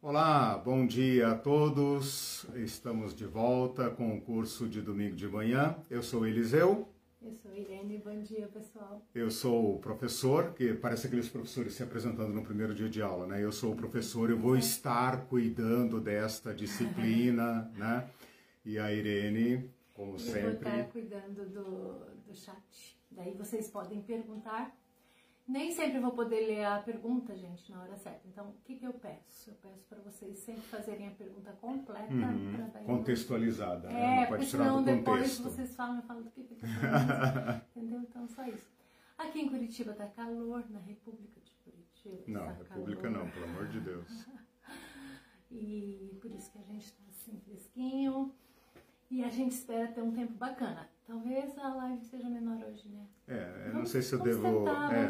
Olá, bom dia a todos. Estamos de volta com o curso de domingo de manhã. Eu sou Eliseu. Eu sou Irene, bom dia pessoal. Eu sou o professor, que parece aqueles professores se apresentando no primeiro dia de aula, né? Eu sou o professor, eu vou estar cuidando desta disciplina, né? E a Irene, como eu sempre. Eu vou estar cuidando do, do chat. Daí vocês podem perguntar nem sempre vou poder ler a pergunta, gente, na hora certa. Então, o que, que eu peço? Eu peço para vocês sempre fazerem a pergunta completa. Uhum, contextualizada, é, né? Não pode tirar do depois vocês falam, eu falo do que, que eu. Entendeu? Então, só isso. Aqui em Curitiba tá calor, na República de Curitiba. Não, tá República calor. não, pelo amor de Deus. e por isso que a gente tá assim, fresquinho. E a gente espera ter um tempo bacana. Talvez a live seja menor hoje, né? É, eu não sei se eu devo. Tentar, é,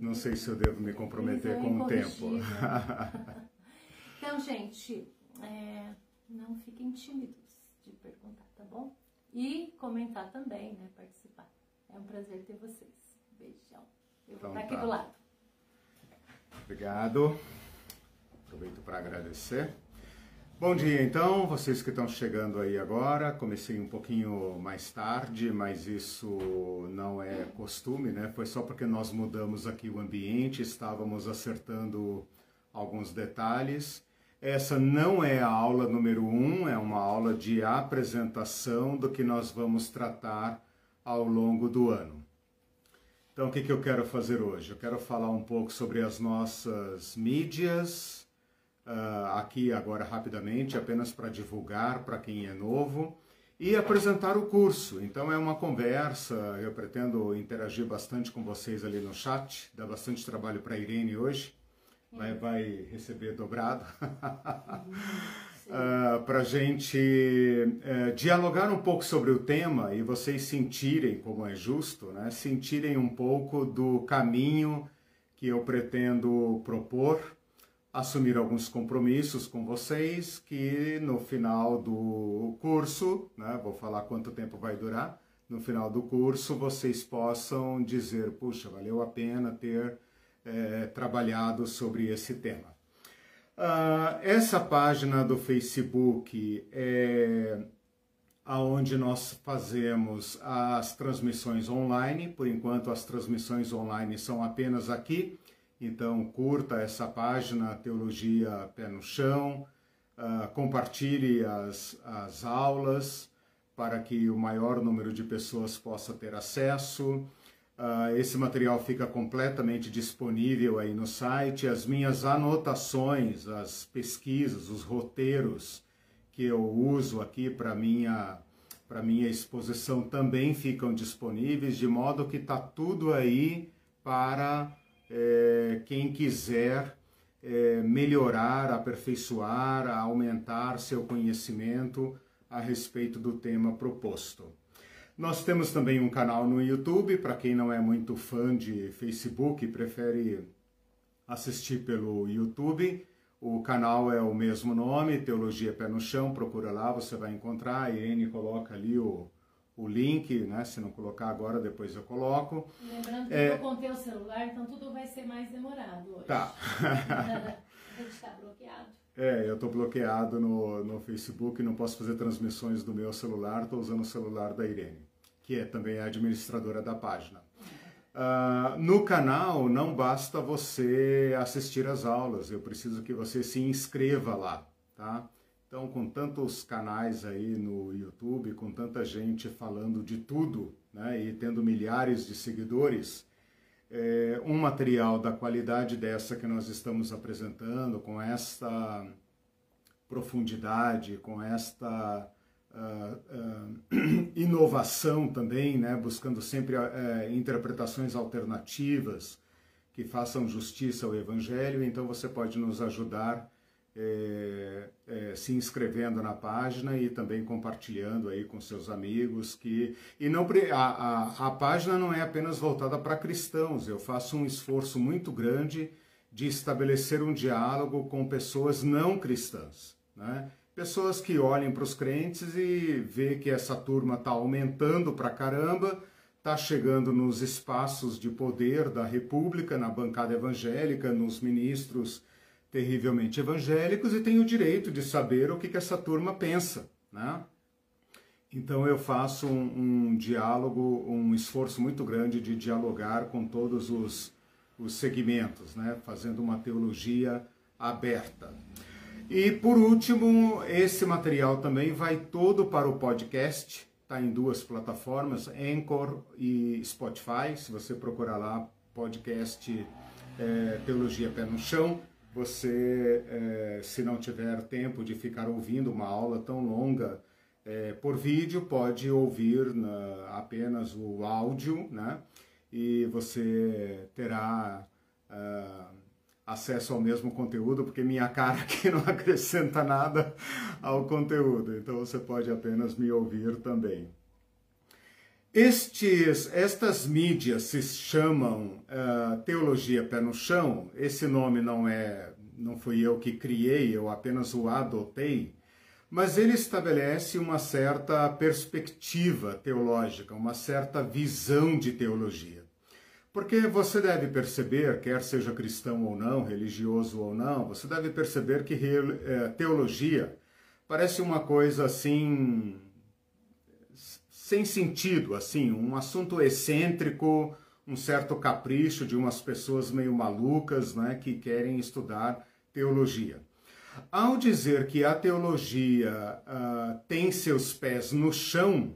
não sei se eu devo me comprometer é com o tempo. Então, gente, é, não fiquem tímidos de perguntar, tá bom? E comentar também, né? Participar. É um prazer ter vocês. Beijão. Eu vou Então estar aqui tá. do lado. Obrigado. Aproveito para agradecer. Bom dia, então, vocês que estão chegando aí agora. Comecei um pouquinho mais tarde, mas isso não é costume, né? Foi só porque nós mudamos aqui o ambiente, estávamos acertando alguns detalhes. Essa não é a aula número um, é uma aula de apresentação do que nós vamos tratar ao longo do ano. Então, o que, que eu quero fazer hoje? Eu quero falar um pouco sobre as nossas mídias, ah, aqui agora rapidamente, apenas para divulgar para quem é novo, e apresentar o curso. Então, é uma conversa, eu pretendo interagir bastante com vocês ali no chat, dá bastante trabalho para a Irene hoje, vai, vai receber dobrado. para a gente eh, dialogar um pouco sobre o tema e vocês sentirem, como é justo, né, sentirem um pouco do caminho que eu pretendo propor, assumir alguns compromissos com vocês, que no final do curso, né, vou falar quanto tempo vai durar, no final do curso vocês possam dizer, puxa, valeu a pena ter eh, trabalhado sobre esse tema. Ah, essa página do Facebook é aonde nós fazemos as transmissões online. Por enquanto, as transmissões online são apenas aqui. Então, curta essa página Teologia Pé no Chão, ah, compartilhe as, as aulas para que o maior número de pessoas possa ter acesso. Ah, esse material fica completamente disponível aí no site. As minhas anotações, as pesquisas, os roteiros que eu uso aqui para minha para minha exposição também ficam disponíveis, de modo que está tudo aí para eh, quem quiser eh, melhorar, aperfeiçoar, aumentar seu conhecimento a respeito do tema proposto. Nós temos também um canal no YouTube, para quem não é muito fã de Facebook prefere assistir pelo YouTube. O canal é o mesmo nome, Teologia Pé no Chão, procura lá, você vai encontrar. A Irene coloca ali o, o link, né? Se não colocar agora, depois eu coloco. Lembrando que É. eu contei o celular, então tudo vai ser mais demorado hoje. Tá. a gente está bloqueado. É, eu estou bloqueado no, no Facebook, não posso fazer transmissões do meu celular, estou usando o celular da Irene, que é também a administradora da página. Ah, no canal não basta você assistir às aulas, eu preciso que você se inscreva lá, tá? Então, com tantos canais aí no YouTube, com tanta gente falando de tudo, né, e tendo milhares de seguidores, é, um material da qualidade dessa que nós estamos apresentando, com esta profundidade, com esta ah, ah, inovação também, né, buscando sempre eh, interpretações alternativas que façam justiça ao Evangelho, então você pode nos ajudar eh, eh, se inscrevendo na página e também compartilhando aí com seus amigos que e não a, a, a página não é apenas voltada para cristãos eu faço um esforço muito grande de estabelecer um diálogo com pessoas não cristãs né? pessoas que olhem para os crentes e vê que essa turma está aumentando para caramba está chegando nos espaços de poder da República, na bancada evangélica, nos ministros terrivelmente evangélicos e tenho o direito de saber o que, que essa turma pensa, né? Então eu faço um, um, diálogo, um esforço muito grande de dialogar com todos os, os segmentos, né? fazendo uma teologia aberta. E por último, esse material também vai todo para o podcast, está em duas plataformas, Anchor e Spotify. Se você procurar lá podcast é, Teologia Pé no Chão, você, é, se não tiver tempo de ficar ouvindo uma aula tão longa é, por vídeo, pode ouvir na, apenas o áudio, né? E você terá uh, acesso ao mesmo conteúdo, porque minha cara aqui não acrescenta nada ao conteúdo. Então você pode apenas me ouvir também. Estes, estas mídias se chamam uh, Teologia Pé no Chão. Esse nome não é, não fui eu que criei, eu apenas o adotei mas ele estabelece uma certa perspectiva teológica, uma certa visão de teologia. Porque você deve perceber, quer seja cristão ou não, religioso ou não, você deve perceber que eh, teologia parece uma coisa assim sem sentido, assim, um assunto excêntrico, um certo capricho de umas pessoas meio malucas, né, que querem estudar teologia. Ao dizer que a teologia uh, tem seus pés no chão,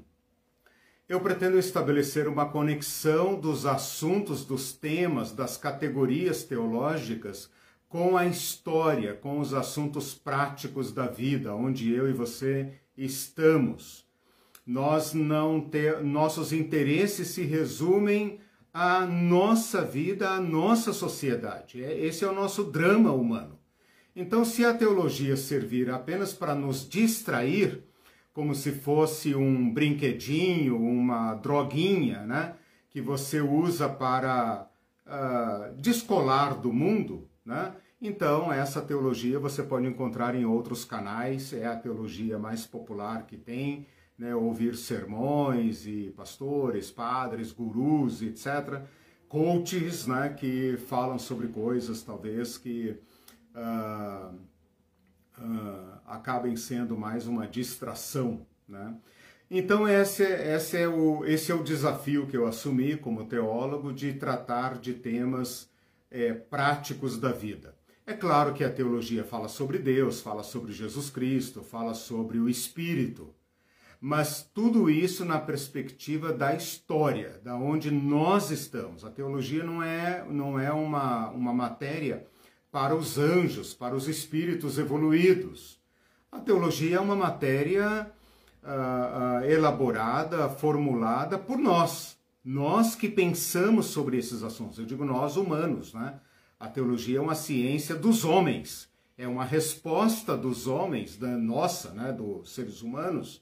eu pretendo estabelecer uma conexão dos assuntos, dos temas, das categorias teológicas com a história, com os assuntos práticos da vida, onde eu e você estamos. Nós não ter, nossos interesses se resumem à nossa vida, à nossa sociedade. É, esse é o nosso drama humano. Então, se a teologia servir apenas para nos distrair, como se fosse um brinquedinho, uma droguinha, né, que você usa para uh, descolar do mundo, né, então essa teologia você pode encontrar em outros canais, é a teologia mais popular que tem, né, ouvir sermões e pastores, padres, gurus, etc., coaches, né, que falam sobre coisas talvez que uh, uh, acabem sendo mais uma distração, né? Então esse, esse, é o, esse é o desafio que eu assumi como teólogo de tratar de temas é, práticos da vida. É claro que a teologia fala sobre Deus, fala sobre Jesus Cristo, fala sobre o Espírito, mas tudo isso na perspectiva da história, da onde nós estamos. A teologia não é, não é uma, uma matéria para os anjos, para os espíritos evoluídos. A teologia é uma matéria uh, uh, elaborada, formulada por nós, nós que pensamos sobre esses assuntos. Eu digo nós humanos, né? A teologia é uma ciência dos homens, é uma resposta dos homens, da nossa, né, dos seres humanos,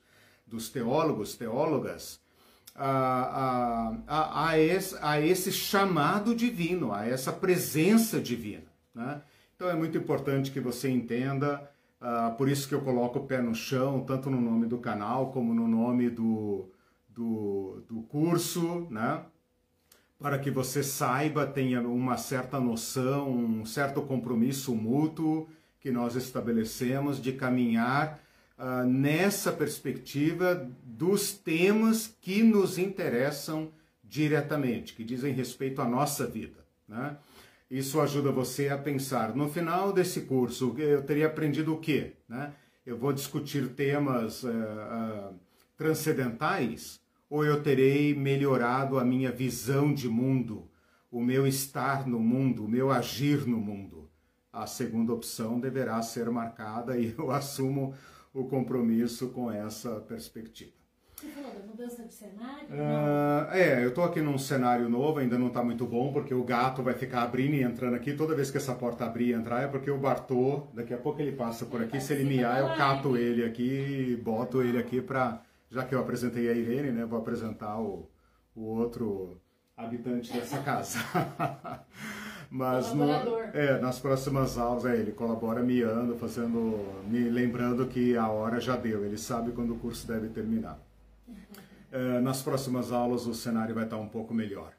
dos teólogos, teólogas, a, a, a, esse, a esse chamado divino, a essa presença divina. Né? Então é muito importante que você entenda, uh, por isso que eu coloco o pé no chão, tanto no nome do canal como no nome do, do, do curso, né? para que você saiba, tenha uma certa noção, um certo compromisso mútuo que nós estabelecemos de caminhar uh, nessa perspectiva dos temas que nos interessam diretamente, que dizem respeito à nossa vida. Né? Isso ajuda você a pensar. No final desse curso, eu teria aprendido o quê? Né? Eu vou discutir temas uh, uh, transcendentais ou eu terei melhorado a minha visão de mundo, o meu estar no mundo, o meu agir no mundo? A segunda opção deverá ser marcada e eu assumo o compromisso com essa perspectiva. Você falou da mudança de cenário? Uh, é, eu tô aqui num cenário novo, ainda não tá muito bom, porque o gato vai ficar abrindo e entrando aqui. Toda vez que essa porta abrir e entrar é porque o Bartô, daqui a pouco ele passa por aqui. Se ele miar, eu cato ele aqui e boto ele aqui pra. Já que eu apresentei a Irene, né? Vou apresentar o, o outro habitante dessa casa. Mas no, é, nas próximas aulas é, ele colabora miando, fazendo, me lembrando que a hora já deu. Ele sabe quando o curso deve terminar. Eh, nas próximas aulas o cenário vai estar um pouco melhor.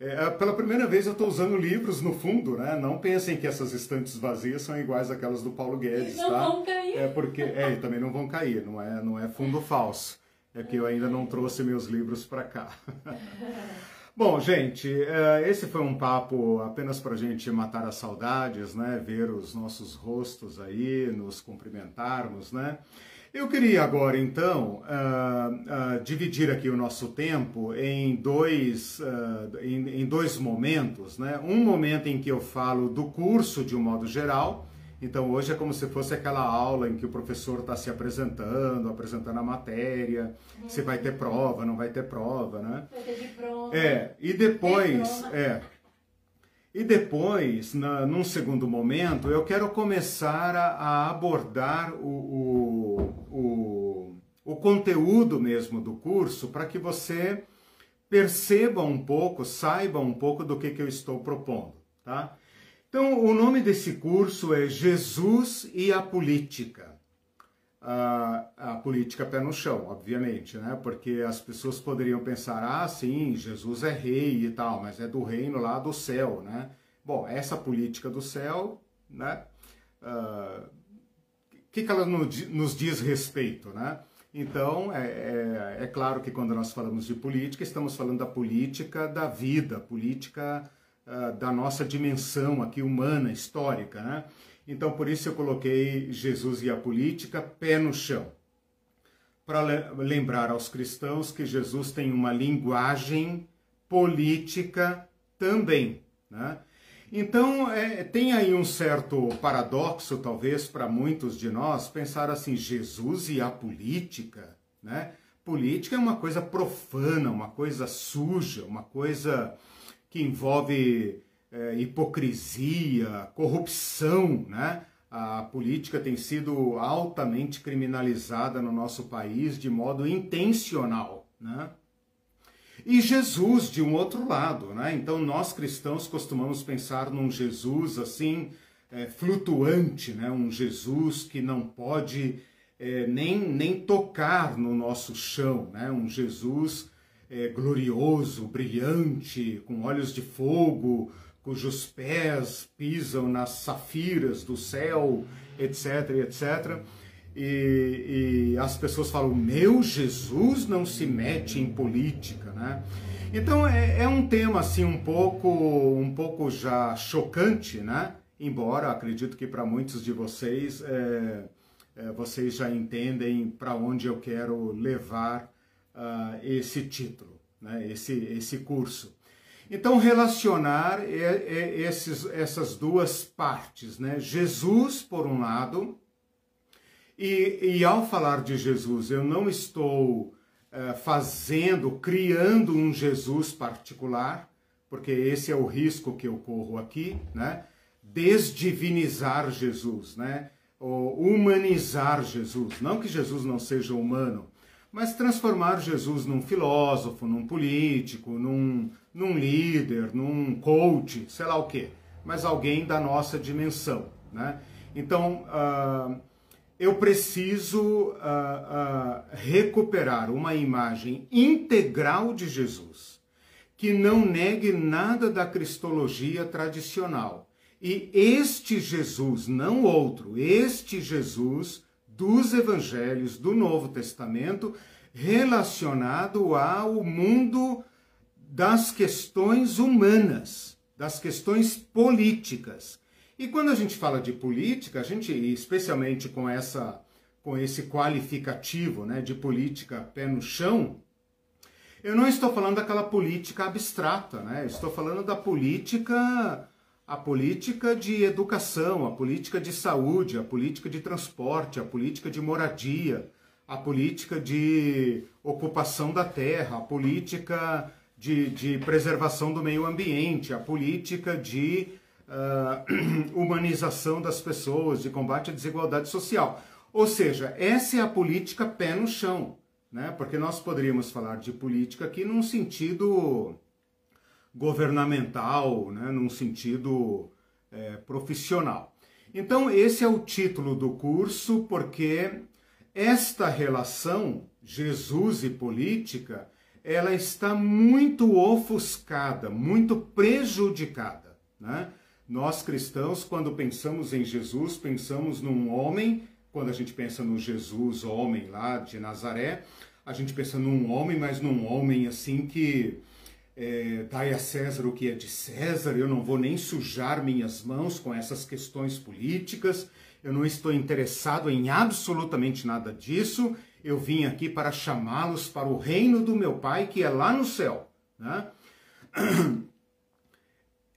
É, pela primeira vez eu estou usando livros no fundo, né? Não pensem que essas estantes vazias são iguais àquelas do Paulo Guedes, não tá? vão cair. É porque é, também não vão cair, não é, não é fundo falso. É que eu ainda não trouxe meus livros para cá. Bom, gente, é, esse foi um papo apenas para a gente matar as saudades, né? Ver os nossos rostos aí, nos cumprimentarmos, né? Eu queria agora, então, uh, uh, dividir aqui o nosso tempo em dois, em, dois momentos. Né? Um momento em que eu falo do curso de um modo geral. Então, hoje é como se fosse aquela aula em que o professor está se apresentando, apresentando a matéria, uhum. se vai ter prova, não vai ter prova, né? Vai ter prova. É, e depois... É, e depois, na, num segundo momento, eu quero começar a, a abordar o, o, o, o, conteúdo mesmo do curso para que você perceba um pouco, saiba um pouco do que, que eu estou propondo, tá? Então, o nome desse curso é Jesus e a Política. A, a, política pé no chão, obviamente, né? Porque as pessoas poderiam pensar, ah, sim, Jesus é rei e tal, mas é do reino lá do céu, né? Bom, essa política do céu, né? Uh, que, que ela nos diz respeito, né? Então, é, é, é, claro que quando nós falamos de política, estamos falando da política da vida, política uh, da nossa dimensão aqui humana, histórica, né? Então, por isso eu coloquei Jesus e a política pé no chão. Para lembrar aos cristãos que Jesus tem uma linguagem política também. Né? Então, é, tem aí um certo paradoxo, talvez, para muitos de nós, pensar assim: Jesus e a política. Né? Política é uma coisa profana, uma coisa suja, uma coisa que envolve é, hipocrisia, corrupção, né? A política tem sido altamente criminalizada no nosso país de modo intencional, né? E Jesus de um outro lado, né? Então nós cristãos costumamos pensar num Jesus assim é, flutuante, né? Um Jesus que não pode é, nem, nem tocar no nosso chão, né? Um Jesus é, glorioso, brilhante, com olhos de fogo, cujos pés pisam nas safiras do céu, etc, etc. E, e, as pessoas falam: meu Jesus não se mete em política, né? Então é, é, um tema assim um pouco, um pouco já chocante, né? Embora acredito que para muitos de vocês é, é, vocês já entendem para onde eu quero levar uh, esse título, né? Esse esse curso. Então, relacionar esses, essas duas partes, né? Jesus, por um lado, e, e ao falar de Jesus, eu não estou uh, fazendo, criando um Jesus particular, porque esse é o risco que eu corro aqui, né? Desdivinizar Jesus, né? Ou humanizar Jesus. Não que Jesus não seja humano, mas transformar Jesus num filósofo, num político, num, num líder, num coach, sei lá o quê, mas alguém da nossa dimensão. Né? Então, uh, eu preciso uh, uh, recuperar uma imagem integral de Jesus, que não negue nada da cristologia tradicional. E este Jesus, não outro, este Jesus dos evangelhos do Novo Testamento relacionado ao mundo das questões humanas, das questões políticas. E quando a gente fala de política, a gente, especialmente com essa com esse qualificativo, né, de política pé no chão, eu não estou falando daquela política abstrata, né? Eu estou falando da política a política de educação, a política de saúde, a política de transporte, a política de moradia, a política de ocupação da terra, a política de, de preservação do meio ambiente, a política de uh, humanização das pessoas, de combate à desigualdade social. Ou seja, essa é a política pé no chão, né? porque nós poderíamos falar de política aqui num sentido governamental, né, num sentido é, profissional. Então, esse é o título do curso, porque esta relação, Jesus e política, ela está muito ofuscada, muito prejudicada. Né? Nós cristãos, quando pensamos em Jesus, pensamos num homem, quando a gente pensa no Jesus, homem lá de Nazaré, a gente pensa num homem, mas num homem assim que é, dai a César o que é de César, eu não vou nem sujar minhas mãos com essas questões políticas, eu não estou interessado em absolutamente nada disso, eu vim aqui para chamá-los para o reino do meu Pai que é lá no céu. Né?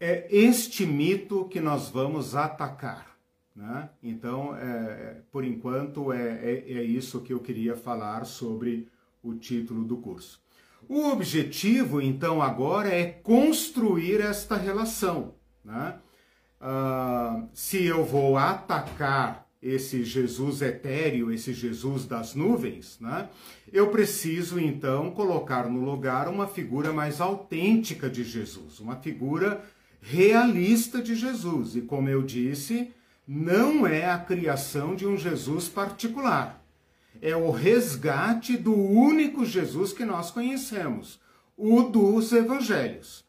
É este mito que nós vamos atacar. Né? Então, é, é, por enquanto, é, é, é isso que eu queria falar sobre o título do curso. O objetivo, então, agora é construir esta relação. Né? Uh, se eu vou atacar esse Jesus etéreo, esse Jesus das nuvens, né? eu preciso então colocar no lugar uma figura mais autêntica de Jesus, uma figura realista de Jesus. E como eu disse, não é a criação de um Jesus particular. É o resgate do único Jesus que nós conhecemos, o dos evangelhos.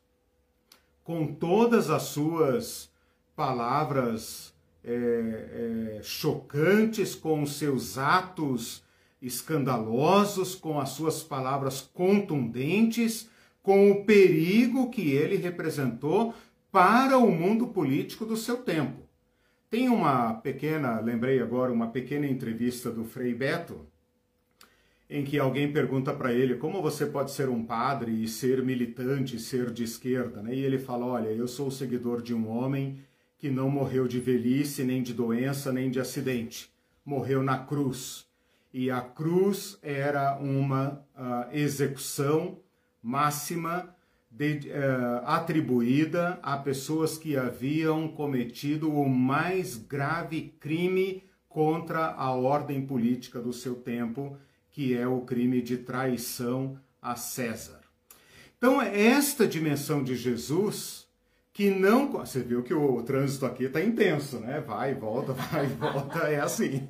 Com todas as suas palavras é, é, chocantes, com os seus atos escandalosos, com as suas palavras contundentes, com o perigo que ele representou para o mundo político do seu tempo. Tem uma pequena, lembrei agora, uma pequena entrevista do Frei Beto, em que alguém pergunta para ele como você pode ser um padre e ser militante, ser de esquerda, né? E ele fala: Olha, eu sou seguidor de um homem que não morreu de velhice, nem de doença, nem de acidente. Morreu na cruz. E a cruz era uma uh, execução máxima de, uh, atribuída a pessoas que haviam cometido o mais grave crime contra a ordem política do seu tempo, que é o crime de traição a César. Então, esta dimensão de Jesus que não. Você viu que o trânsito aqui está intenso, né? Vai, volta, vai, volta, é assim.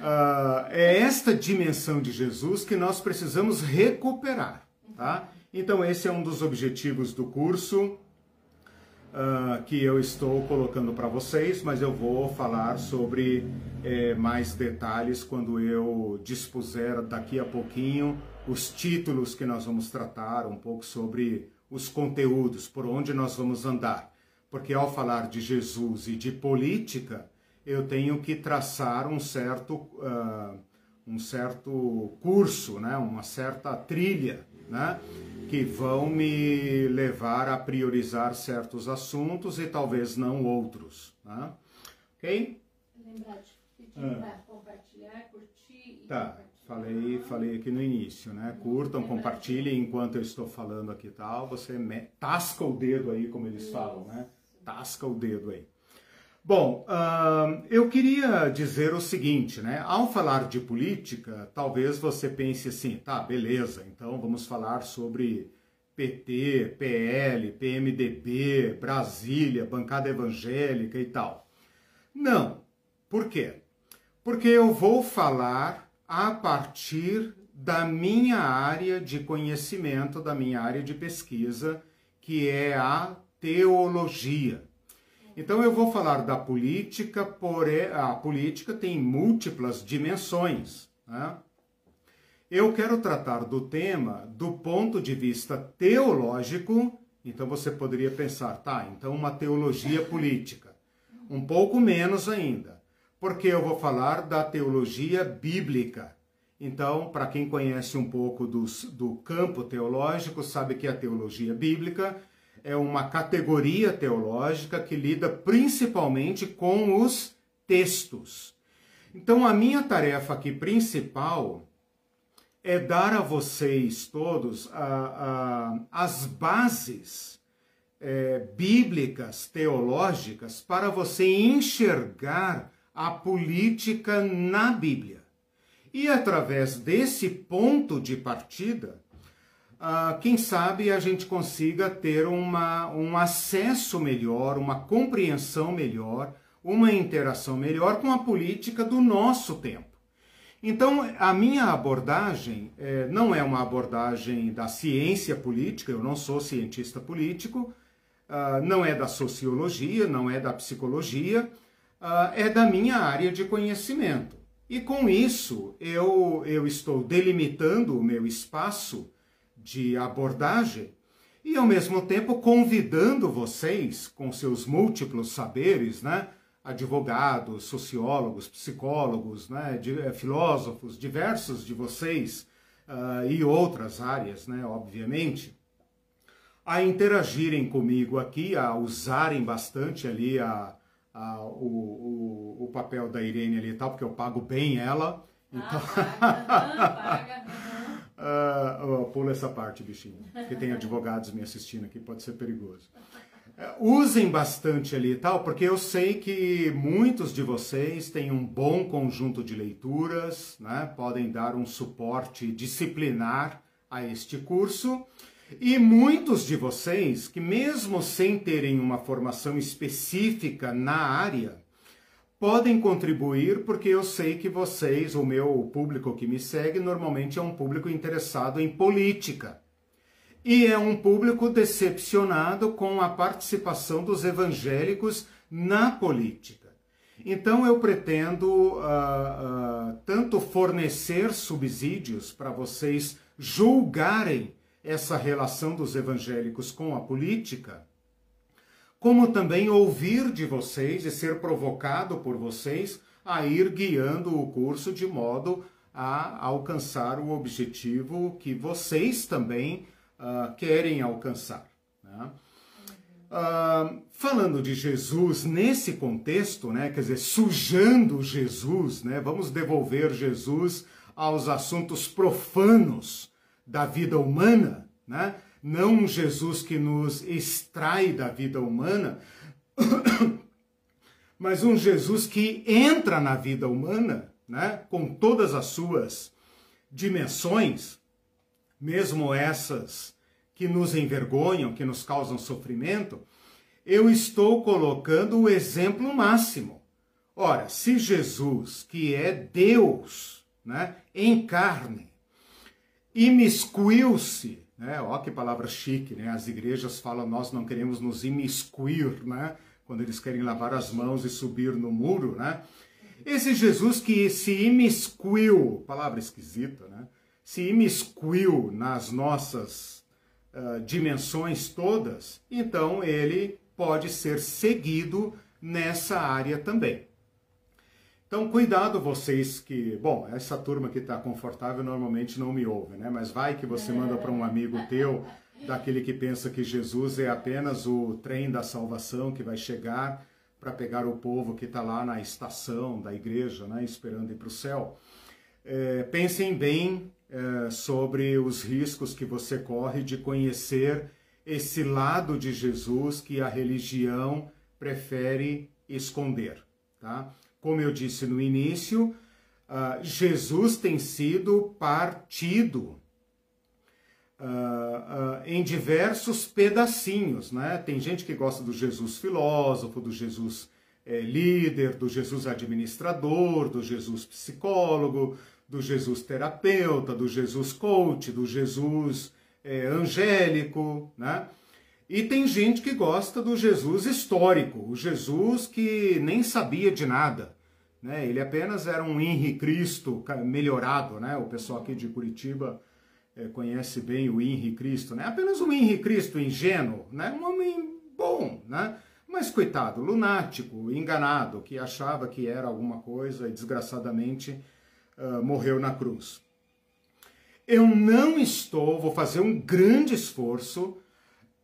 Uh, é esta dimensão de Jesus que nós precisamos recuperar, tá? Então, esse é um dos objetivos do curso uh, que eu estou colocando para vocês, mas eu vou falar sobre eh, mais detalhes quando eu dispuser daqui a pouquinho os títulos que nós vamos tratar, um pouco sobre os conteúdos, por onde nós vamos andar. Porque ao falar de Jesus e de política, eu tenho que traçar um certo, uh, um certo curso, né? uma certa trilha, né? Que vão me levar a priorizar certos assuntos e talvez não outros. Né? Ok? Lembrar de ah. compartilhar, curtir tá. Falei, falei aqui no início, né? Curtam, compartilhem enquanto eu estou falando aqui e tal. Você me... tasca o dedo aí, como eles falam, né? Tasca o dedo aí. Bom, uh, eu queria dizer o seguinte, né? Ao falar de política, talvez você pense assim, tá, beleza, então vamos falar sobre PT, PL, PMDB, Brasília, bancada evangélica e tal. Não. Por quê? Porque eu vou falar a partir da minha área de conhecimento, da minha área de pesquisa, que é a teologia. Então eu vou falar da política, porém a política tem múltiplas dimensões. Né? Eu quero tratar do tema do ponto de vista teológico, então você poderia pensar, tá, então uma teologia política. Um pouco menos ainda porque eu vou falar da teologia bíblica. Então, para quem conhece um pouco dos, do campo teológico, sabe que a teologia bíblica é uma categoria teológica que lida principalmente com os textos. Então, a minha tarefa aqui principal é dar a vocês todos a, a, as bases é, bíblicas, teológicas, para você enxergar a política na Bíblia. E através desse ponto de partida, uh, quem sabe a gente consiga ter uma, um acesso melhor, uma compreensão melhor, uma interação melhor com a política do nosso tempo. Então, a minha abordagem é, não é uma abordagem da ciência política, eu não sou cientista político, uh, não é da sociologia, não é da psicologia, uh, é da minha área de conhecimento. E com isso, eu, eu estou delimitando o meu espaço de abordagem e, ao mesmo tempo, convidando vocês, com seus múltiplos saberes, né? advogados, sociólogos, psicólogos, né, de, eh, filósofos, diversos de vocês uh, e outras áreas, né, obviamente, a interagirem comigo aqui, a usarem bastante ali a, a, o, o, o, papel da Irene ali e tal, porque eu pago bem ela. Então... Ah, paga, uh, pula essa parte, bichinho, porque tem advogados me assistindo aqui, pode ser perigoso. Usem bastante ali e tal, porque eu sei que muitos de vocês têm um bom conjunto de leituras, né? podem dar um suporte disciplinar a este curso. E muitos de vocês que, mesmo sem terem uma formação específica na área, podem contribuir porque eu sei que vocês, o meu público que me segue, normalmente é um público interessado em política e é um público decepcionado com a participação dos evangélicos na política. Então eu pretendo uh, uh, tanto fornecer subsídios para vocês julgarem essa relação dos evangélicos com a política, como também ouvir de vocês e ser provocado por vocês a ir guiando o curso de modo a alcançar o objetivo que vocês também uh, querem alcançar. Né? Uh, falando de Jesus nesse contexto, né, quer dizer, sujando Jesus, né, vamos devolver Jesus aos assuntos profanos da vida humana, né, não um Jesus que nos extrai da vida humana, mas um Jesus que entra na vida humana, né, com todas as suas dimensões, mesmo essas que nos envergonham, que nos causam sofrimento, eu estou colocando o exemplo máximo. Ora, se Jesus, que é Deus, né, em carne, imiscuiu-se, né, ó que palavra chique, né, as igrejas falam, nós não queremos nos imiscuir, né, quando eles querem lavar as mãos e subir no muro, né, esse Jesus que se imiscuiu, palavra esquisita, né, se imiscuiu nas nossas uh, dimensões todas, então ele pode ser seguido nessa área também. Então, cuidado vocês que, bom, essa turma que está confortável normalmente não me ouve, né? Mas vai que você manda para um amigo teu, daquele que pensa que Jesus é apenas o trem da salvação que vai chegar para pegar o povo que está lá na estação da igreja, né, esperando ir para o céu. É, pensem bem é, sobre os riscos que você corre de conhecer esse lado de Jesus que a religião prefere esconder. Tá? Como eu disse no início, uh, Jesus tem sido partido uh, em diversos pedacinhos. Né? Tem gente que gosta do Jesus filósofo, do Jesus eh, líder, do Jesus administrador, do Jesus psicólogo, do Jesus terapeuta, do Jesus coach, do Jesus é, angélico, né? E tem gente que gosta do Jesus histórico, o Jesus que nem sabia de nada, né? Ele apenas era um Henri Cristo melhorado, né? O pessoal aqui de Curitiba é, conhece bem o Henri Cristo, né? Apenas um Henri Cristo ingênuo, né? Um homem bom, né? Mas coitado, lunático, enganado, que achava que era alguma coisa e desgraçadamente uh, morreu na cruz. Eu não estou, vou fazer um grande esforço,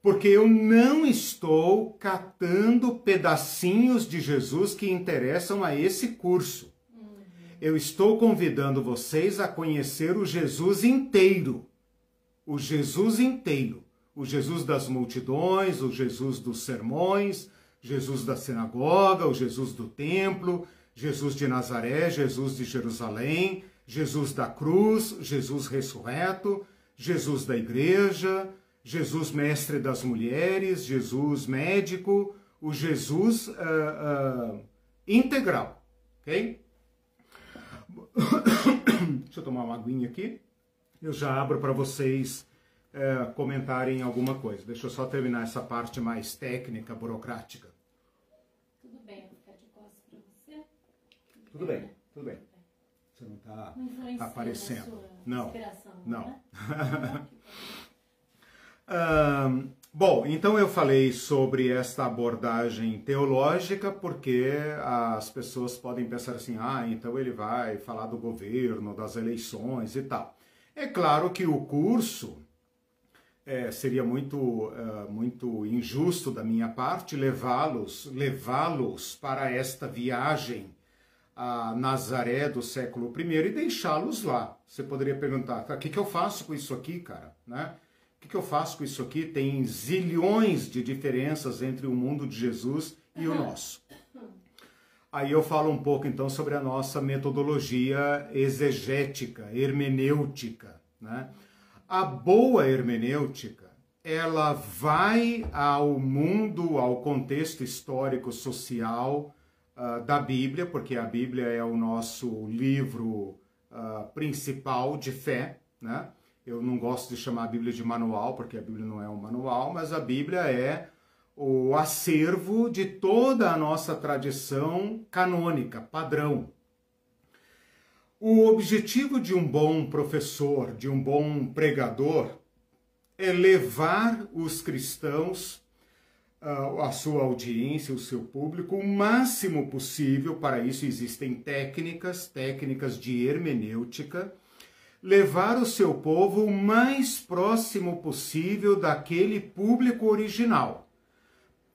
porque eu não estou catando pedacinhos de Jesus que interessam a esse curso. Eu estou convidando vocês a conhecer o Jesus inteiro. O Jesus inteiro. O Jesus das multidões, o Jesus dos sermões, Jesus da sinagoga, o Jesus do templo, Jesus de Nazaré, Jesus de Jerusalém, Jesus da cruz, Jesus ressurreto, Jesus da igreja, Jesus mestre das mulheres, Jesus médico, o Jesus uh, uh, integral, ok? Deixa eu tomar uma aguinha aqui. Eu já abro para vocês é, comentarem alguma coisa. Deixa eu só terminar essa parte mais técnica, burocrática. Tudo bem, eu vou ficar de costas para você? Tudo bem, tudo bem. Você não está tá aparecendo. Não, não. Né? bom, então eu falei sobre esta abordagem teológica porque as pessoas podem pensar assim, ah, então ele vai falar do governo, das eleições e tal. É claro que o curso é, seria muito, uh, muito injusto da minha parte levá-los levá-los para esta viagem a Nazaré do século I e deixá-los lá. Você poderia perguntar, o que, que eu faço com isso aqui, cara? Né? O que, que eu faço com isso aqui? Tem zilhões de diferenças entre o mundo de Jesus e o nosso. Aí eu falo um pouco então sobre a nossa metodologia exegética, hermenêutica. Né? A boa hermenêutica, ela vai ao mundo, ao contexto histórico, social uh, da Bíblia, porque a Bíblia é o nosso livro uh, principal de fé. Né? Eu não gosto de chamar a Bíblia de manual, porque a Bíblia não é um manual, mas a Bíblia é o acervo de toda a nossa tradição canônica, padrão. O objetivo de um bom professor, de um bom pregador, é levar os cristãos, a sua audiência, o seu público, o máximo possível. Para isso existem técnicas, técnicas de hermenêutica, levar o seu povo o mais próximo possível daquele público original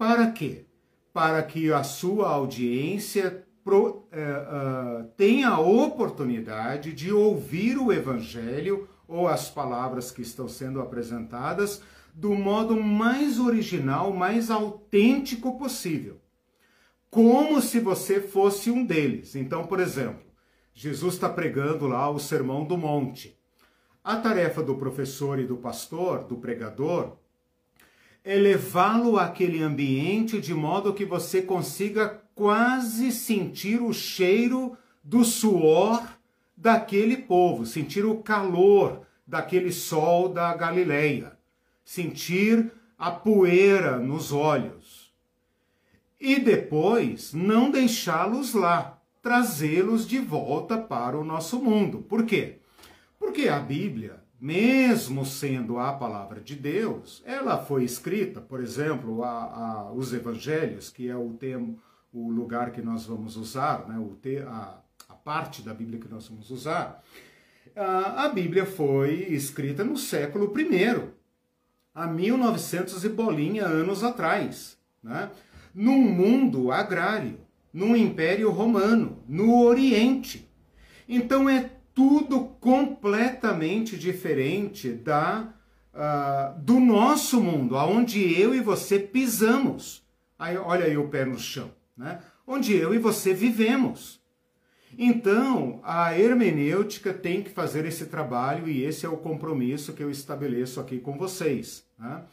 para quê? Para que a sua audiência pro, uh, tenha a oportunidade de ouvir o Evangelho ou as palavras que estão sendo apresentadas do modo mais original, mais autêntico possível. Como se você fosse um deles. Então, por exemplo, Jesus está pregando lá o Sermão do Monte. A tarefa do professor e do pastor, do pregador, é levá-lo àquele ambiente de modo que você consiga quase sentir o cheiro do suor daquele povo, sentir o calor daquele sol da Galileia, sentir a poeira nos olhos. E depois não deixá-los lá, trazê-los de volta para o nosso mundo. Por quê? Porque a Bíblia mesmo sendo a palavra de Deus, ela foi escrita, por exemplo, a, a, os evangelhos, que é o termo, o lugar que nós vamos usar, né, o te, a, a parte da Bíblia que nós vamos usar, a, a Bíblia foi escrita no século I, há 1900 e bolinha anos atrás, né, num mundo agrário, num império romano, no Oriente. Então é tudo completamente diferente da uh, do nosso mundo, aonde eu e você pisamos. Aí, olha aí o pé no chão, né? Onde eu e você vivemos. Então, a hermenêutica tem que fazer esse trabalho e esse é o compromisso que eu estabeleço aqui com vocês, né?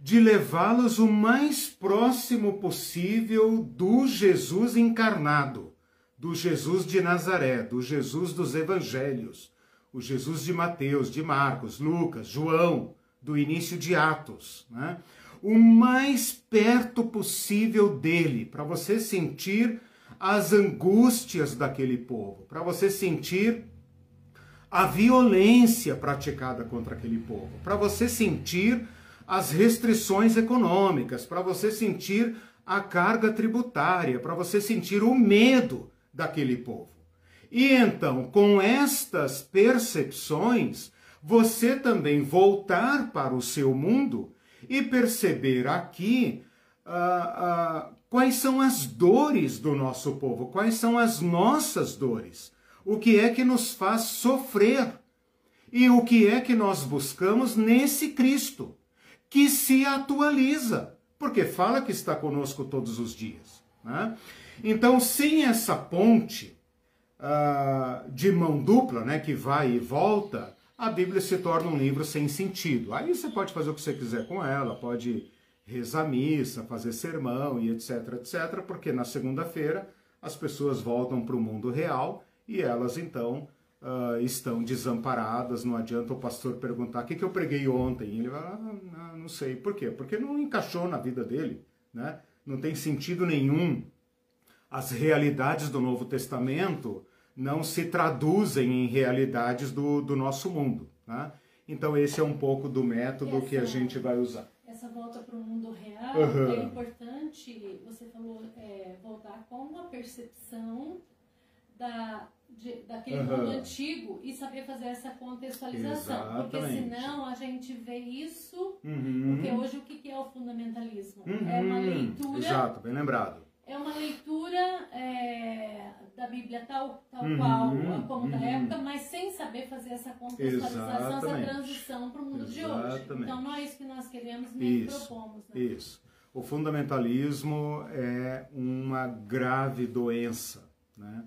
De levá-los o mais próximo possível do Jesus encarnado do Jesus de Nazaré, do Jesus dos evangelhos, o Jesus de Mateus, de Marcos, Lucas, João, do início de Atos, né? o mais perto possível dele, para você sentir as angústias daquele povo, para você sentir a violência praticada contra aquele povo, para você sentir as restrições econômicas, para você sentir a carga tributária, para você sentir o medo daquele povo. E então, com estas percepções, você também voltar para o seu mundo e perceber aqui ah, ah, quais são as dores do nosso povo, quais são as nossas dores, o que é que nos faz sofrer e o que é que nós buscamos nesse Cristo, que se atualiza, porque fala que está conosco todos os dias. Né? Então, sem essa ponte uh, de mão dupla, né, que vai e volta, a Bíblia se torna um livro sem sentido. Aí você pode fazer o que você quiser com ela, pode rezar missa, fazer sermão e etc, etc, porque na segunda-feira as pessoas voltam para o mundo real e elas então uh, estão desamparadas. Não adianta o pastor perguntar o que, que eu preguei ontem. Ele vai, ah, não sei. Por quê? Porque não encaixou na vida dele. Né? Não tem sentido nenhum. As realidades do Novo Testamento não se traduzem em realidades do, do nosso mundo. Né? Então, esse é um pouco do método essa, que a gente vai usar. Essa volta para o mundo real uhum. é importante, você falou, é, voltar com a percepção da, de, daquele uhum. mundo antigo e saber fazer essa contextualização. Exatamente. Porque senão a gente vê isso. Uhum. Porque hoje o que é o fundamentalismo? Uhum. É uma leitura. Exato, bem lembrado. É uma leitura é, da Bíblia tal, tal uhum. qual como da uhum. época, mas sem saber fazer essa contextualização, Exatamente. essa transição para o mundo Exatamente. de hoje. Então não é isso que nós queremos nem isso. propomos. Né? Isso. O fundamentalismo é uma grave doença, né?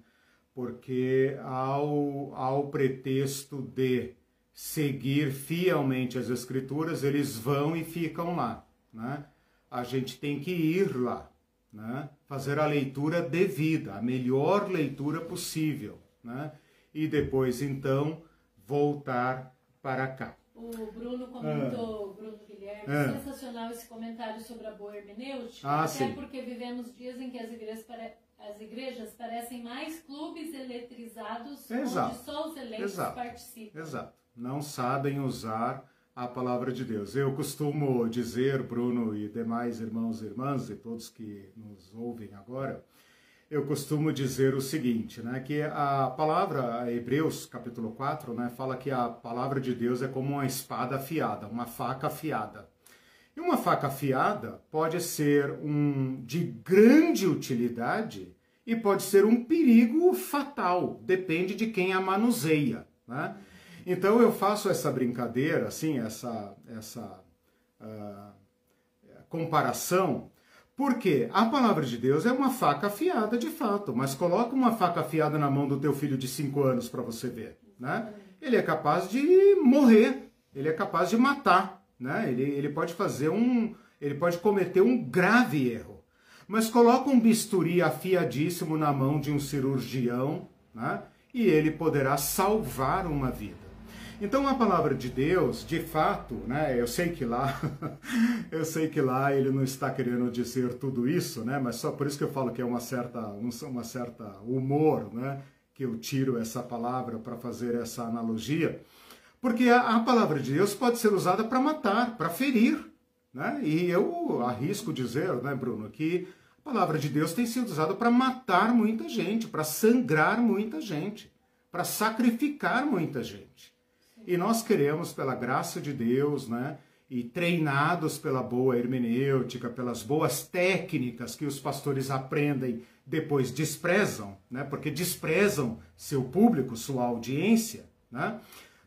Porque ao, ao pretexto de seguir fielmente as escrituras, eles vão e ficam lá. Né? A gente tem que ir lá, né? fazer a leitura devida, a melhor leitura possível. Né? E depois, então, voltar para cá. O Bruno comentou, ah. Bruno Guilherme, ah. sensacional esse comentário sobre a boa hermenêutica, ah, até sim. porque vivemos dias em que as igrejas parecem as igrejas parecem mais clubes eletrizados Exato. onde só os eleitos Exato. participam. Exato. Não sabem usar a palavra de Deus. Eu costumo dizer, Bruno e demais irmãos e irmãs e todos que nos ouvem agora, eu costumo dizer o seguinte, né, que a palavra Hebreus capítulo 4, né, fala que a palavra de Deus é como uma espada afiada, uma faca afiada. E uma faca afiada pode ser um de grande utilidade e pode ser um perigo fatal, depende de quem a manuseia. Né? Então eu faço essa brincadeira, assim, essa, essa uh, comparação, porque a palavra de Deus é uma faca afiada de fato, mas coloca uma faca afiada na mão do teu filho de 5 anos para você ver. Né? Ele é capaz de morrer, ele é capaz de matar né? Ele, ele pode fazer um, ele pode cometer um grave erro. Mas coloca um bisturi afiadíssimo na mão de um cirurgião, né? E ele poderá salvar uma vida. Então a palavra de Deus, de fato, né, eu sei que lá, eu sei que lá ele não está querendo dizer tudo isso, né, mas só por isso que eu falo que é uma certa, uma certa humor, né, que eu tiro essa palavra para fazer essa analogia. Porque a, a palavra de Deus pode ser usada para matar, para ferir. Né? E eu arrisco dizer, né, Bruno, que a palavra de Deus tem sido usada para matar muita gente, para sangrar muita gente, para sacrificar muita gente. E nós queremos, pela graça de Deus, né, e treinados pela boa hermenêutica, pelas boas técnicas que os pastores aprendem, depois desprezam, né, porque desprezam seu público, sua audiência, né,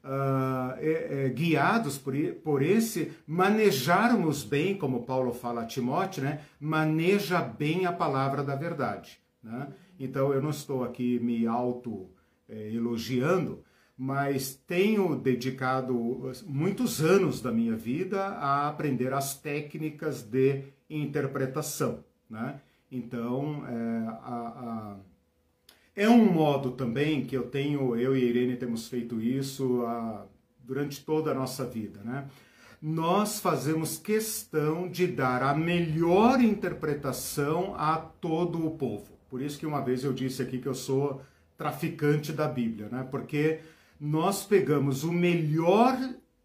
uh, é, é, guiados por, por esse, manejarmos bem, como Paulo fala a Timóteo, né? maneja bem a palavra da verdade. Né? Então eu não estou aqui me auto é, elogiando, mas tenho dedicado muitos anos da minha vida a aprender as técnicas de interpretação. Né? Então, é, a, a é um modo também que eu tenho, eu e a Irene temos feito isso ah, durante toda a nossa vida, né? Nós fazemos questão de dar a melhor interpretação a todo o povo. Por isso que uma vez eu disse aqui que eu sou traficante da Bíblia, né? Porque nós pegamos o melhor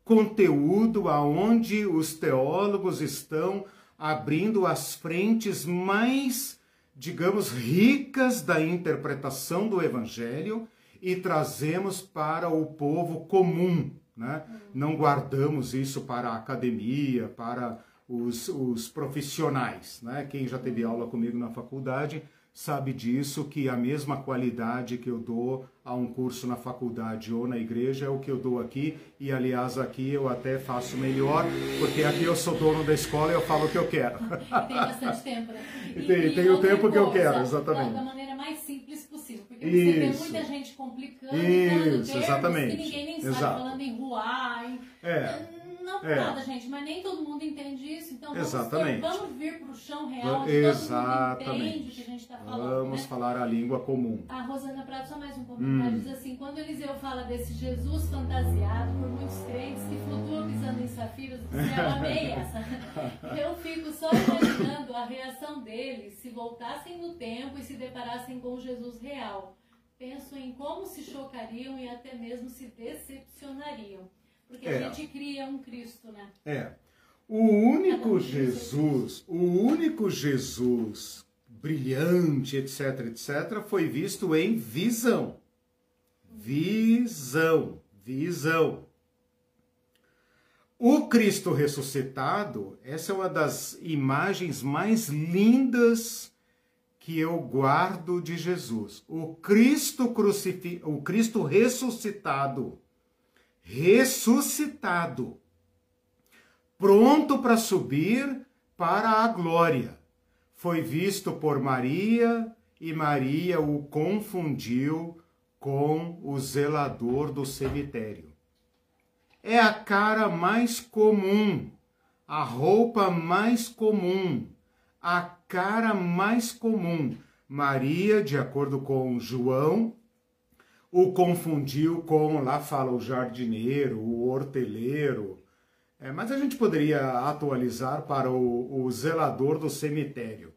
conteúdo aonde os teólogos estão abrindo as frentes mais digamos, ricas da interpretação do Evangelho e trazemos para o povo comum. Né? Não guardamos isso para a academia, para os, os profissionais. Né? Quem já teve aula comigo na faculdade sabe disso, que a mesma qualidade que eu dou a um curso na faculdade ou na igreja é o que eu dou aqui, e aliás aqui eu até faço melhor, porque aqui eu sou dono da escola e eu falo o que eu quero. Tem bastante tempo, né? E, tem, tem o tempo que eu quero, exatamente. Da maneira mais simples possível, porque você vê muita gente complicando, Isso, exatamente. que ninguém nem sabe, Exato. falando em ruar, em... É não Não, é. nada, gente, mas nem todo mundo entende isso. Então vamos, Exatamente. Ter, vamos vir para o chão real, onde Exatamente. todo mundo entende o que a gente está falando. Vamos né? falar a língua comum. A Rosana Prado, só mais um comentário, hum. diz assim, quando Eliseu fala desse Jesus fantasiado por muitos crentes que flutuam pisando em safiros do céu, amei essa. Eu fico só imaginando a reação deles se voltassem no tempo e se deparassem com Jesus real. Penso em como se chocariam e até mesmo se decepcionariam. Porque é. a gente cria um Cristo, né? É. O único Jesus, o único Jesus brilhante, etc, etc, foi visto em visão. Visão, visão. O Cristo ressuscitado, essa é uma das imagens mais lindas que eu guardo de Jesus. O Cristo crucifi... o Cristo ressuscitado ressuscitado, pronto para subir para a glória. Foi visto por Maria e Maria o confundiu com o zelador do cemitério. É a cara mais comum, a roupa mais comum, a cara mais comum. Maria, de acordo com João, o confundiu com, lá fala o jardineiro, o horteleiro, é, mas a gente poderia atualizar para o, o zelador do cemitério.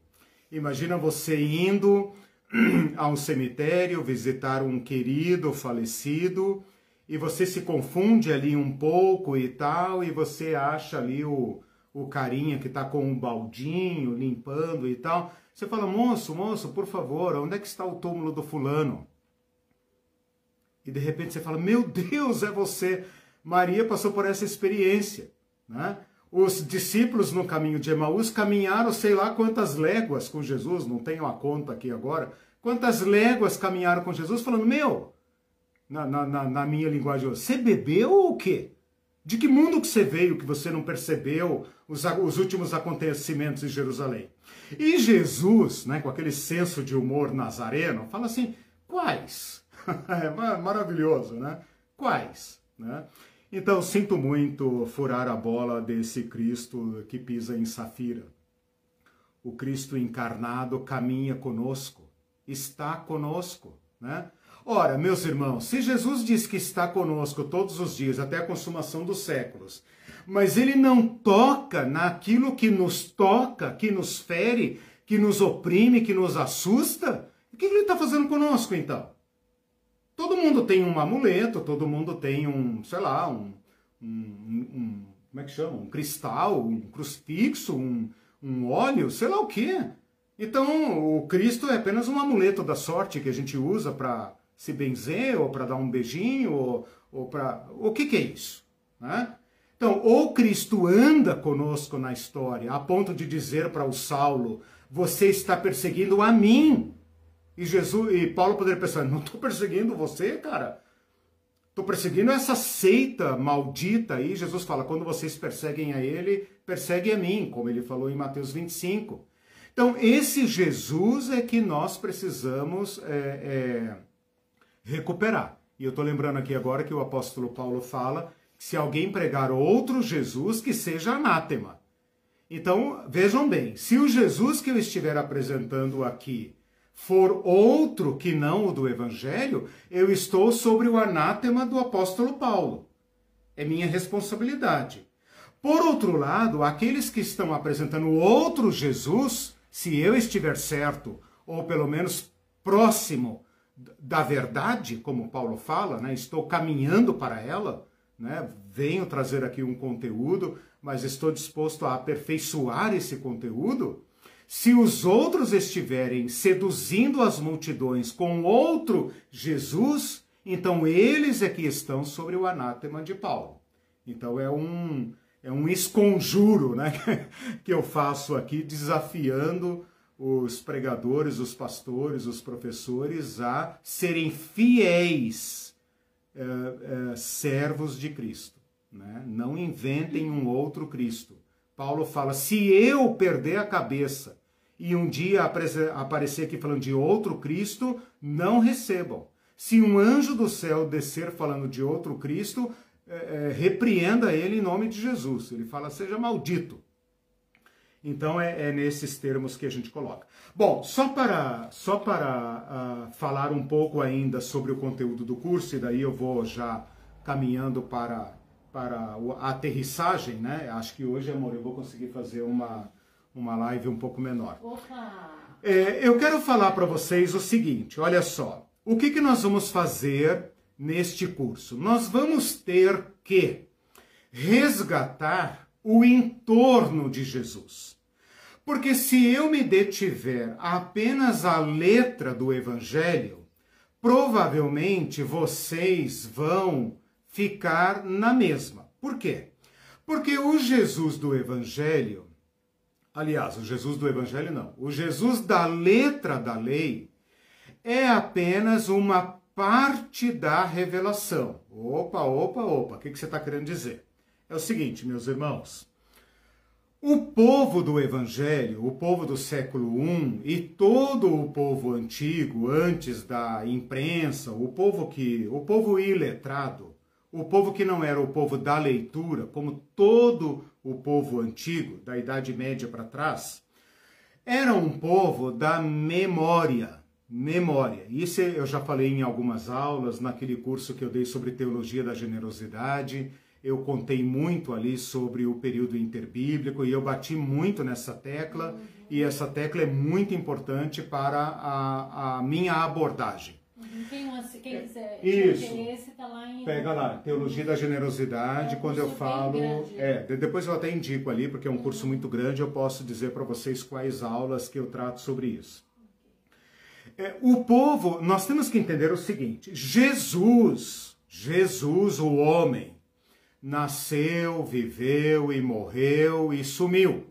Imagina você indo a um cemitério visitar um querido falecido e você se confunde ali um pouco e tal, e você acha ali o, o carinha que está com um baldinho limpando e tal. Você fala, moço, moço, por favor, onde é que está o túmulo do fulano? E de repente você fala: Meu Deus, é você. Maria passou por essa experiência. Né? Os discípulos no caminho de Emaús caminharam sei lá quantas léguas com Jesus, não tenho a conta aqui agora, quantas léguas caminharam com Jesus, falando: Meu, na, na, na minha linguagem, você bebeu ou o quê? De que mundo que você veio que você não percebeu os, os últimos acontecimentos em Jerusalém? E Jesus, né, com aquele senso de humor nazareno, fala assim: quais? é maravilhoso, né? Quais? Né? Então, sinto muito furar a bola desse Cristo que pisa em Safira. O Cristo encarnado caminha conosco, está conosco, né? Ora, meus irmãos, se Jesus diz que está conosco todos os dias, até a consumação dos séculos, mas ele não toca naquilo que nos toca, que nos fere, que nos oprime, que nos assusta, o que ele está fazendo conosco então? Todo mundo tem um amuleto, todo mundo tem um, sei lá, um, um, um como é que chama? Um cristal, um crucifixo, um, um óleo, sei lá o quê. Então, o Cristo é apenas um amuleto da sorte que a gente usa para se benzer, ou para dar um beijinho, ou, ou para. O que, que é isso? Né? Então, ou Cristo anda conosco na história, a ponto de dizer para o Saulo: Você está perseguindo a mim. E Jesus e Paulo poderia pensar: não estou perseguindo você, cara. Estou perseguindo essa seita maldita aí. Jesus fala: quando vocês perseguem a ele, perseguem a mim, como ele falou em Mateus 25. Então, esse Jesus é que nós precisamos é, é, recuperar. E eu estou lembrando aqui agora que o apóstolo Paulo fala que se alguém pregar outro Jesus, que seja anátema. Então, vejam bem, se o Jesus que eu estiver apresentando aqui for outro que não o do Evangelho, eu estou sobre o anátema do apóstolo Paulo. É minha responsabilidade. Por outro lado, aqueles que estão apresentando outro Jesus, se eu estiver certo, ou pelo menos próximo da verdade, como Paulo fala, né? estou caminhando para ela, né? venho trazer aqui um conteúdo, mas estou disposto a aperfeiçoar esse conteúdo, se os outros estiverem seduzindo as multidões com outro Jesus, então eles é que estão sobre o anátema de Paulo. Então é um é um esconjuro, né, que eu faço aqui desafiando os pregadores, os pastores, os professores a serem fiéis é, é, servos de Cristo. Né? Não inventem um outro Cristo. Paulo fala: se eu perder a cabeça e um dia aparecer aqui falando de outro Cristo, não recebam. Se um anjo do céu descer falando de outro Cristo, é, é, repreenda ele em nome de Jesus. Ele fala, seja maldito. Então é, é, nesses termos que a gente coloca. Bom, só para, só para uh, falar um pouco ainda sobre o conteúdo do curso, e daí eu vou já caminhando para, para a aterrissagem, né? Acho que hoje, amor, eu vou conseguir fazer uma, uma live um pouco menor. É, eu quero falar para vocês o seguinte: olha só, o que, que nós vamos fazer neste curso? Nós vamos ter que resgatar o entorno de Jesus. Porque se eu me detiver apenas à letra do Evangelho, provavelmente vocês vão ficar na mesma. Por quê? Porque o Jesus do Evangelho, aliás, o Jesus do Evangelho não, o Jesus da letra da lei é apenas uma parte da revelação. Opa, opa, opa, o que você está querendo dizer? É o seguinte, meus irmãos. O povo do Evangelho, o povo do século I e todo o povo antigo, antes da imprensa, o povo que, o povo iletrado, o povo que não era o povo da leitura, como todo o povo antigo, da Idade Média para trás, era um povo da memória. Memória. Isso eu já falei em algumas aulas, naquele curso que eu dei sobre teologia da generosidade eu contei muito ali sobre o período interbíblico e eu bati muito nessa tecla, e essa tecla é muito importante para a, a minha abordagem. Uhum. Quem, quem quiser Isso. esse, tá lá em... Pega lá, Teologia da Generosidade, é um quando eu falo. É, depois eu até indico ali, porque é um curso muito grande, eu posso dizer para vocês quais aulas que eu trato sobre isso. É, o povo, nós temos que entender o seguinte: Jesus, Jesus, o homem, nasceu, viveu e morreu e sumiu.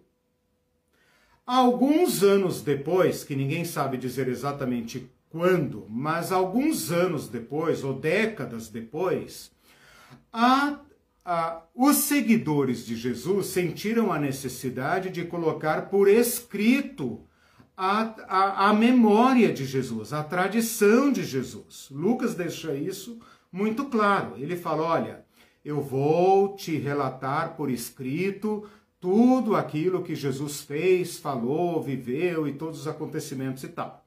Alguns anos depois, que ninguém sabe dizer exatamente quando, mas alguns anos depois, ou décadas depois, a, a, os seguidores de Jesus sentiram a necessidade de colocar por escrito a, a, a memória de Jesus, a tradição de Jesus. Lucas deixa isso muito claro. Ele fala: olha eu vou te relatar por escrito tudo aquilo que Jesus fez, falou, viveu e todos os acontecimentos e tal.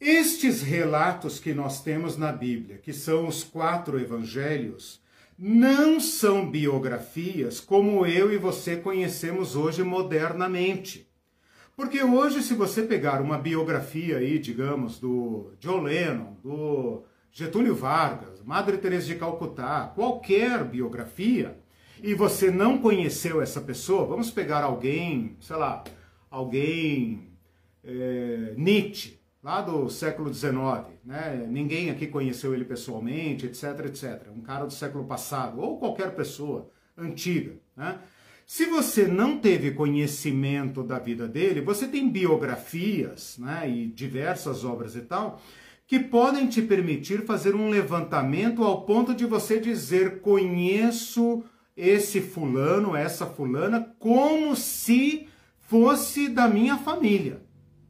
Estes relatos que nós temos na Bíblia, que são os quatro evangelhos, não são biografias como eu e você conhecemos hoje modernamente. Porque hoje, se você pegar uma biografia aí, digamos, do John Lennon, do Getúlio Vargas, Madre Teresa de Calcutá, qualquer biografia, e você não conheceu essa pessoa, vamos pegar alguém, sei lá, alguém é, Nietzsche, lá do século XIX, né? Ninguém aqui conheceu ele pessoalmente, etc, etc. Um cara do século passado, ou qualquer pessoa antiga, né? Se você não teve conhecimento da vida dele, você tem biografias, né, e diversas obras e tal, que podem te permitir fazer um levantamento ao ponto de você dizer: conheço esse fulano, essa fulana, como se fosse da minha família.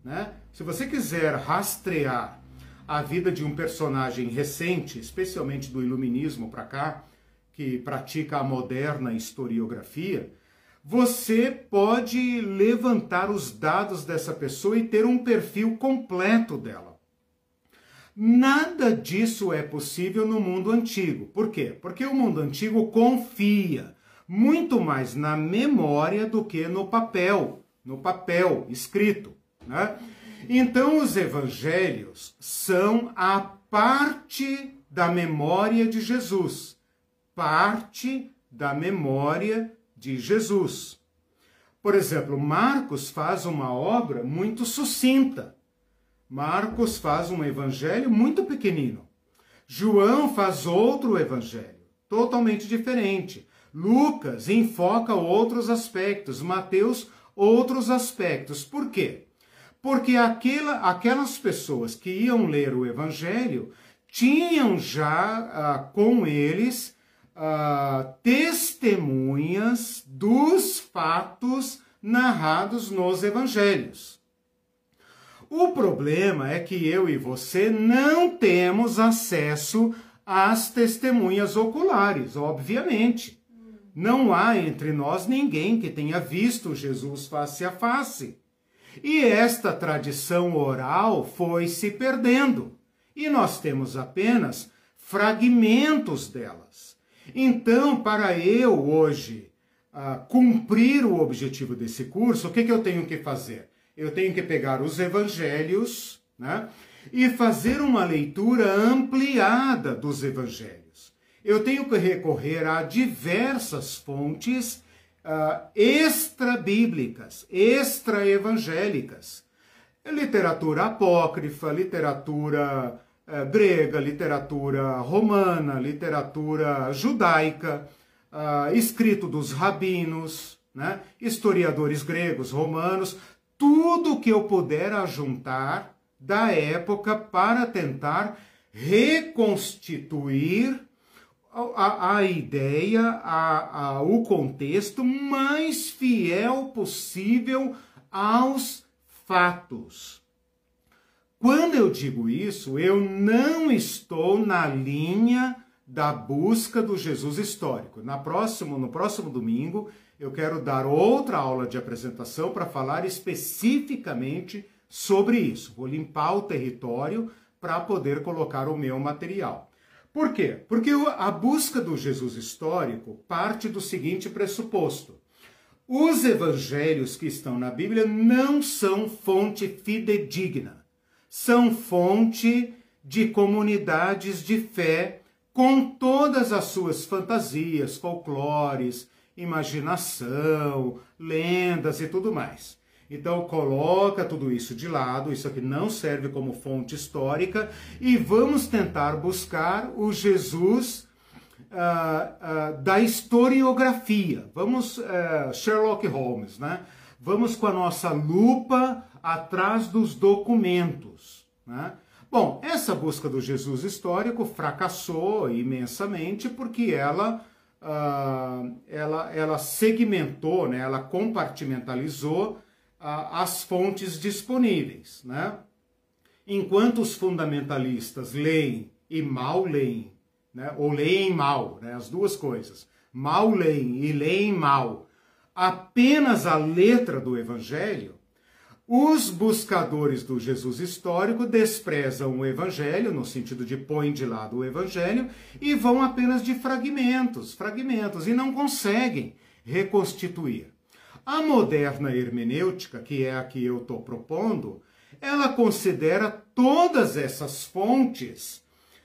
Né? Se você quiser rastrear a vida de um personagem recente, especialmente do iluminismo para cá, que pratica a moderna historiografia, você pode levantar os dados dessa pessoa e ter um perfil completo dela. Nada disso é possível no mundo antigo. Por quê? Porque o mundo antigo confia muito mais na memória do que no papel, no papel escrito. Né? Então, os evangelhos são a parte da memória de Jesus. Parte da memória de Jesus. Por exemplo, Marcos faz uma obra muito sucinta. Marcos faz um evangelho muito pequenino. João faz outro evangelho, totalmente diferente. Lucas enfoca outros aspectos, Mateus outros aspectos. Por quê? Porque aquela, aquelas pessoas que iam ler o evangelho tinham já uh, com eles uh, testemunhas dos fatos narrados nos evangelhos. O problema é que eu e você não temos acesso as testemunhas oculares, obviamente. Não há entre nós ninguém que tenha visto Jesus face a face. E esta tradição oral foi se perdendo, e nós temos apenas fragmentos delas. Então, para eu hoje uh, cumprir o objetivo desse curso, o que, que eu tenho que fazer? Eu tenho que pegar os evangelhos né, e fazer uma leitura ampliada dos evangelhos eu tenho que recorrer a diversas fontes uh, extra-bíblicas, extra-evangélicas. Literatura apócrifa, literatura uh, grega, literatura romana, literatura judaica, uh, escrito dos rabinos, né? historiadores gregos, romanos, tudo que eu puder ajuntar da época para tentar reconstituir a, a ideia, a, a, o contexto mais fiel possível aos fatos. Quando eu digo isso, eu não estou na linha da busca do Jesus histórico. Na próximo, no próximo domingo, eu quero dar outra aula de apresentação para falar especificamente sobre isso. Vou limpar o território para poder colocar o meu material. Por quê? Porque a busca do Jesus histórico parte do seguinte pressuposto. Os evangelhos que estão na Bíblia não são fonte fidedigna, são fonte de comunidades de fé com todas as suas fantasias, folclores, imaginação, lendas e tudo mais. Então coloca tudo isso de lado, isso aqui não serve como fonte histórica e vamos tentar buscar o Jesus uh, uh, da historiografia. Vamos uh, Sherlock Holmes, né? Vamos com a nossa lupa atrás dos documentos, né? Bom, essa busca do Jesus histórico fracassou imensamente porque ela ela, ela segmentou, né? ela compartimentalizou as fontes disponíveis. Né? Enquanto os fundamentalistas leem e mal leem, né? ou leem mal, né? as duas coisas, mal leem e leem mal, apenas a letra do Evangelho, os buscadores do Jesus histórico desprezam o Evangelho, no sentido de põem de lado o Evangelho, e vão apenas de fragmentos, fragmentos, e não conseguem reconstituir. A moderna hermenêutica, que é a que eu estou propondo, ela considera todas essas fontes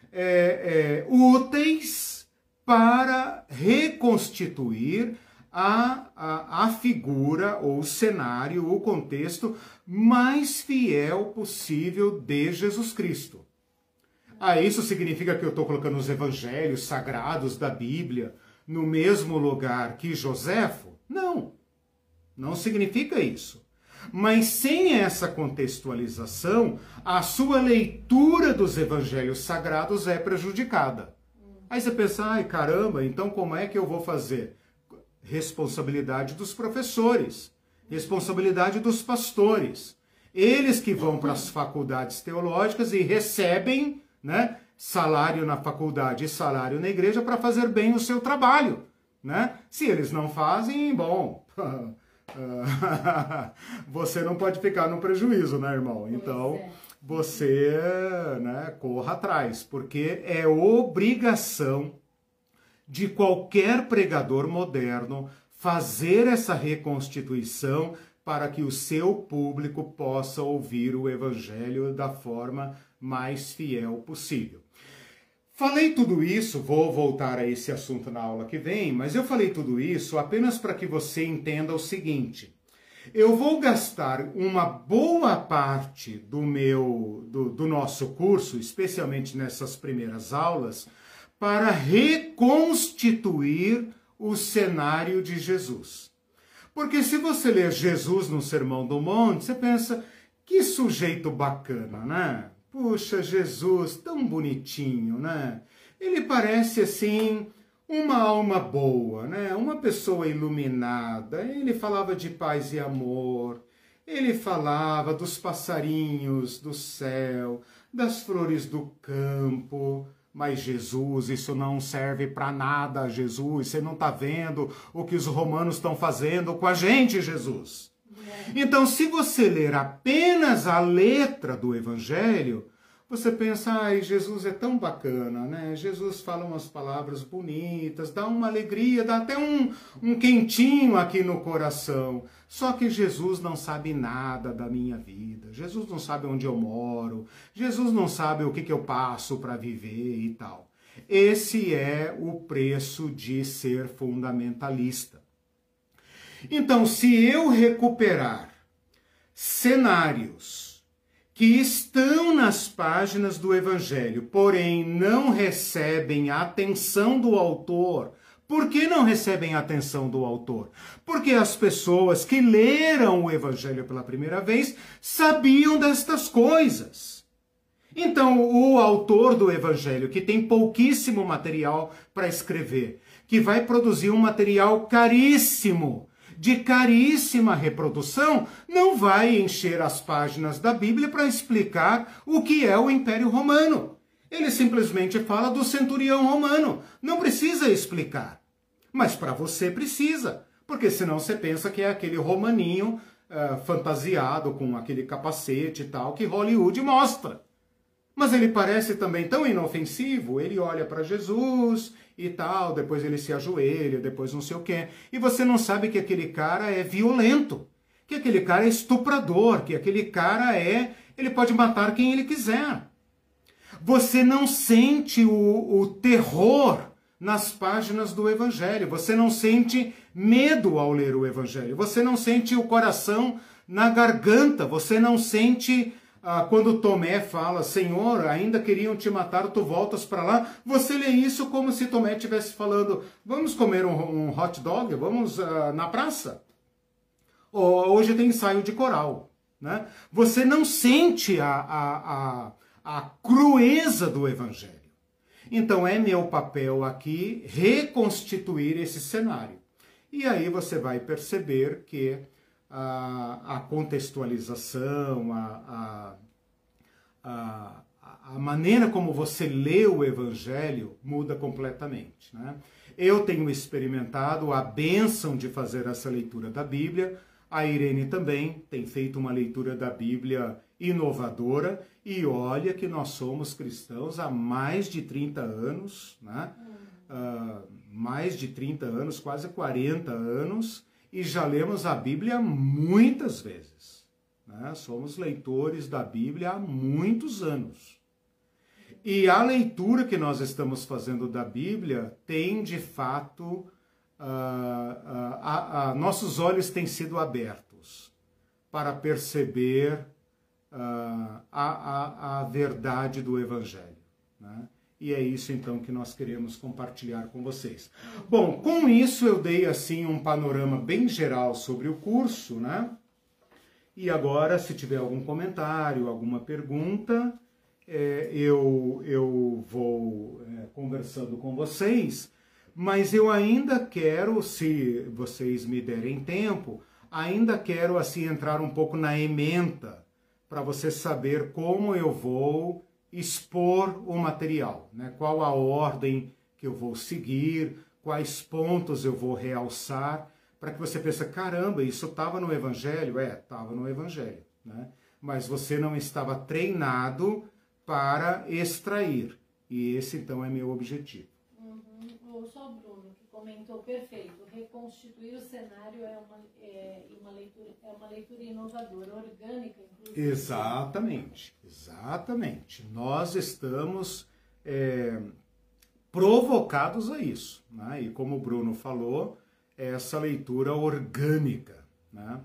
é, é, úteis para reconstituir a, a, a figura ou o cenário, o contexto mais fiel possível de Jesus Cristo. Ah, isso significa que eu estou colocando os evangelhos sagrados da Bíblia no mesmo lugar que Joséfo? Não. Não significa isso. Mas sem essa contextualização, a sua leitura dos evangelhos sagrados é prejudicada. Aí você pensa, ai caramba, então como é que eu vou fazer? Responsabilidade dos professores, responsabilidade dos pastores. Eles que vão para as faculdades teológicas e recebem né, salário na faculdade e salário na igreja para fazer bem o seu trabalho. Né? Se eles não fazem, bom, você não pode ficar no prejuízo, né, irmão? Então, é. você né, corra atrás, porque é obrigação de qualquer pregador moderno fazer essa reconstituição para que o seu público possa ouvir o evangelho da forma mais fiel possível. Falei tudo isso, vou voltar a esse assunto na aula que vem, mas eu falei tudo isso apenas para que você entenda o seguinte. Eu vou gastar uma boa parte do meu do, do nosso curso, especialmente nessas primeiras aulas, para reconstituir o cenário de Jesus. Porque se você ler Jesus no Sermão do Monte, você pensa, que sujeito bacana, né? Puxa, Jesus, tão bonitinho, né? Ele parece assim uma alma boa, né? Uma pessoa iluminada. Ele falava de paz e amor. Ele falava dos passarinhos do céu, das flores do campo. Mas Jesus, isso não serve para nada, Jesus. Você não está vendo o que os romanos estão fazendo com a gente, Jesus. Então, se você ler apenas a letra do Evangelho, você pensa, ai, Jesus é tão bacana, né? Jesus fala umas palavras bonitas, dá uma alegria, dá até um, um quentinho aqui no coração. Só que Jesus não sabe nada da minha vida. Jesus não sabe onde eu moro. Jesus não sabe o que, que eu passo para viver e tal. Esse é o preço de ser fundamentalista. Então, se eu recuperar cenários que estão nas páginas do Evangelho, porém não recebem a atenção do autor. Por que não recebem a atenção do autor? Porque as pessoas que leram o Evangelho pela primeira vez sabiam destas coisas. Então, o autor do Evangelho, que tem pouquíssimo material para escrever, que vai produzir um material caríssimo, de caríssima reprodução, não vai encher as páginas da Bíblia para explicar o que é o Império Romano. Ele simplesmente fala do centurião romano. Não precisa explicar. Mas para você precisa, porque senão você pensa que é aquele romaninho uh, fantasiado com aquele capacete e tal que Hollywood mostra. Mas ele parece também tão inofensivo, ele olha para Jesus e tal, depois ele se ajoelha, depois não sei o quê. E você não sabe que aquele cara é violento, que aquele cara é estuprador, que aquele cara é. Ele pode matar quem ele quiser. Você não sente o, o terror nas páginas do Evangelho, você não sente medo ao ler o Evangelho, você não sente o coração na garganta, você não sente quando Tomé fala, Senhor, ainda queriam te matar, tu voltas para lá, você lê isso como se Tomé estivesse falando, vamos comer um, um hot dog, vamos ah, na praça. Hoje tem ensaio de coral. Né? Você não sente a, a, a, a crueza do Evangelho. Então é meu papel aqui reconstituir esse cenário. E aí você vai perceber que a, a contextualização, a, a, a, maneira como você lê o Evangelho muda completamente. Né? Eu tenho experimentado a bênção de fazer essa leitura da Bíblia, a Irene também tem feito uma leitura da Bíblia inovadora e olha que nós somos cristãos há mais de 30 anos, né? Uh, mais de 30 anos, quase 40 anos, e já lemos a Bíblia muitas vezes. Né? Somos leitores da Bíblia há muitos anos. E a leitura que nós estamos fazendo da Bíblia tem, de fato, uh, uh, uh, nossos olhos têm sido abertos para perceber a, a, a verdade do Evangelho. Né? E é isso então que nós queremos compartilhar com vocês. Bom, com isso eu dei assim um panorama bem geral sobre o curso, né? E agora, se tiver algum comentário, alguma pergunta, é, eu, eu vou é, conversando com vocês, mas eu ainda quero, se vocês me derem tempo, ainda quero assim entrar um pouco na ementa para você saber como eu vou expor o material, né? qual a ordem que eu vou seguir, quais pontos eu vou realçar, para que você pense, caramba, isso estava no Evangelho? É, estava no Evangelho, né? mas você não estava treinado para extrair, e esse então é meu objetivo. Uhum. O Bruno que comentou perfeito, reconstituir o cenário é uma, é uma, leitura, é uma leitura inovadora, orgânica, inclusive. Exatamente, exatamente. Nós estamos é, provocados a isso. Né? E como o Bruno falou, essa leitura orgânica. Né?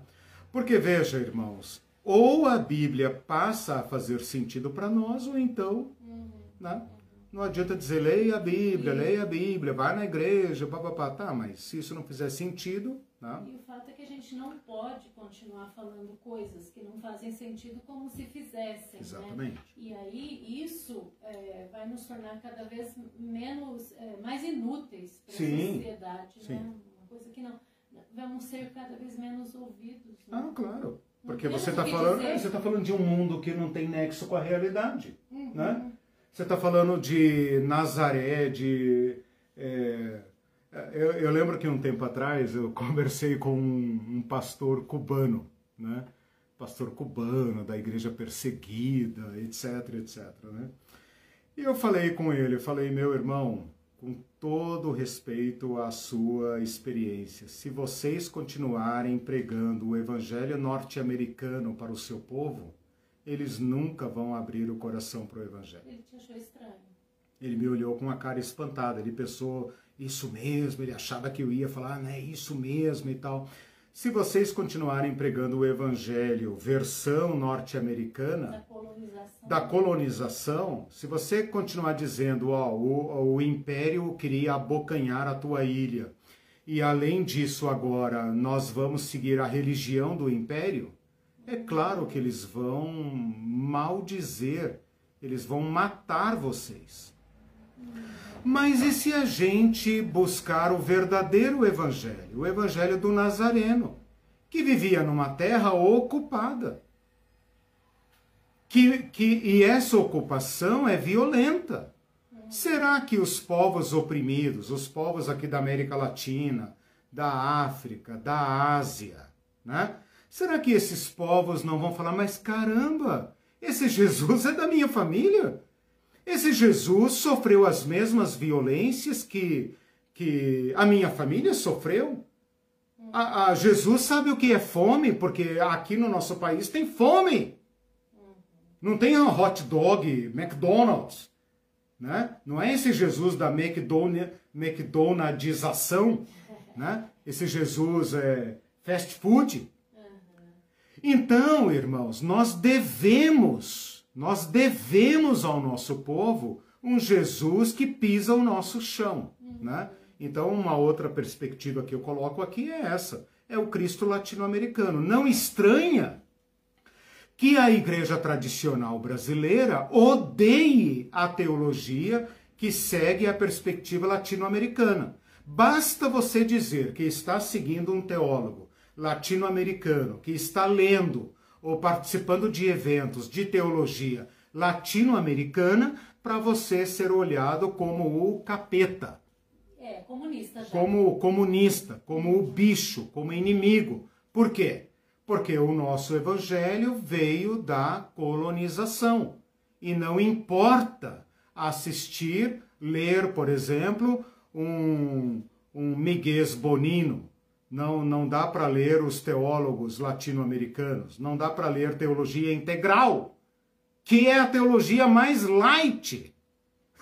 Porque veja, irmãos, ou a Bíblia passa a fazer sentido para nós, ou então uhum. né? Não adianta dizer leia a Bíblia, leia a Bíblia, vai na igreja, papapá. Tá, mas se isso não fizer sentido. Né? E o fato é que a gente não pode continuar falando coisas que não fazem sentido como se fizessem. Né? Exatamente. Né? E aí isso é, vai nos tornar cada vez menos, é, mais inúteis para a sociedade. Sim. Né? Uma coisa que não. Vamos ser cada vez menos ouvidos. Né? Ah, claro. Porque você está falando, você tá falando de um mundo que não tem nexo com a realidade. Uhum. Né? Você está falando de Nazaré, de. É, eu, eu, lembro que um tempo atrás eu conversei com um, um pastor cubano, né? Pastor cubano da igreja perseguida, etc, etc, né? E eu falei com ele, eu falei, meu irmão, com todo respeito à sua experiência, se vocês continuarem pregando o evangelho norte-americano para o seu povo, eles nunca vão abrir o coração para o evangelho. Ele te achou estranho. Ele me olhou com uma cara espantada, ele pensou, isso mesmo, ele achava que eu ia falar, né, isso mesmo e tal. Se vocês continuarem pregando o evangelho versão norte-americana Da colonização. da colonização, se você continuar dizendo, ó, o, o império queria abocanhar a tua ilha, e além disso agora nós vamos seguir a religião do império, é claro que eles vão maldizer, eles vão matar vocês. Mas e se a gente buscar o verdadeiro evangelho, o evangelho do Nazareno, que vivia numa terra ocupada? Que, que, e essa ocupação é violenta. Será que os povos oprimidos, os povos aqui da América Latina, da África, da Ásia, né? Será que esses povos não vão falar, mas caramba, esse Jesus é da minha família? Esse Jesus sofreu as mesmas violências que, que a minha família sofreu? A, a Jesus sabe o que é fome, porque aqui no nosso país tem fome. Não tem um hot dog, McDonald's. Né? Não é esse Jesus da McDonald, McDonaldização, né? esse Jesus é fast food. Então, irmãos, nós devemos, nós devemos ao nosso povo um Jesus que pisa o nosso chão, né? Então, uma outra perspectiva que eu coloco aqui é essa: é o Cristo latino-americano. Não estranha que a igreja tradicional brasileira odeie a teologia que segue a perspectiva latino-americana. Basta você dizer que está seguindo um teólogo latino-americano que está lendo ou participando de eventos de teologia latino-americana para você ser olhado como o capeta. É, comunista já. Como comunista, como o bicho, como inimigo. Por quê? Porque o nosso evangelho veio da colonização. E não importa assistir, ler, por exemplo, um, um Miguel Bonino, não, não dá para ler os teólogos latino-americanos, não dá para ler teologia integral, que é a teologia mais light,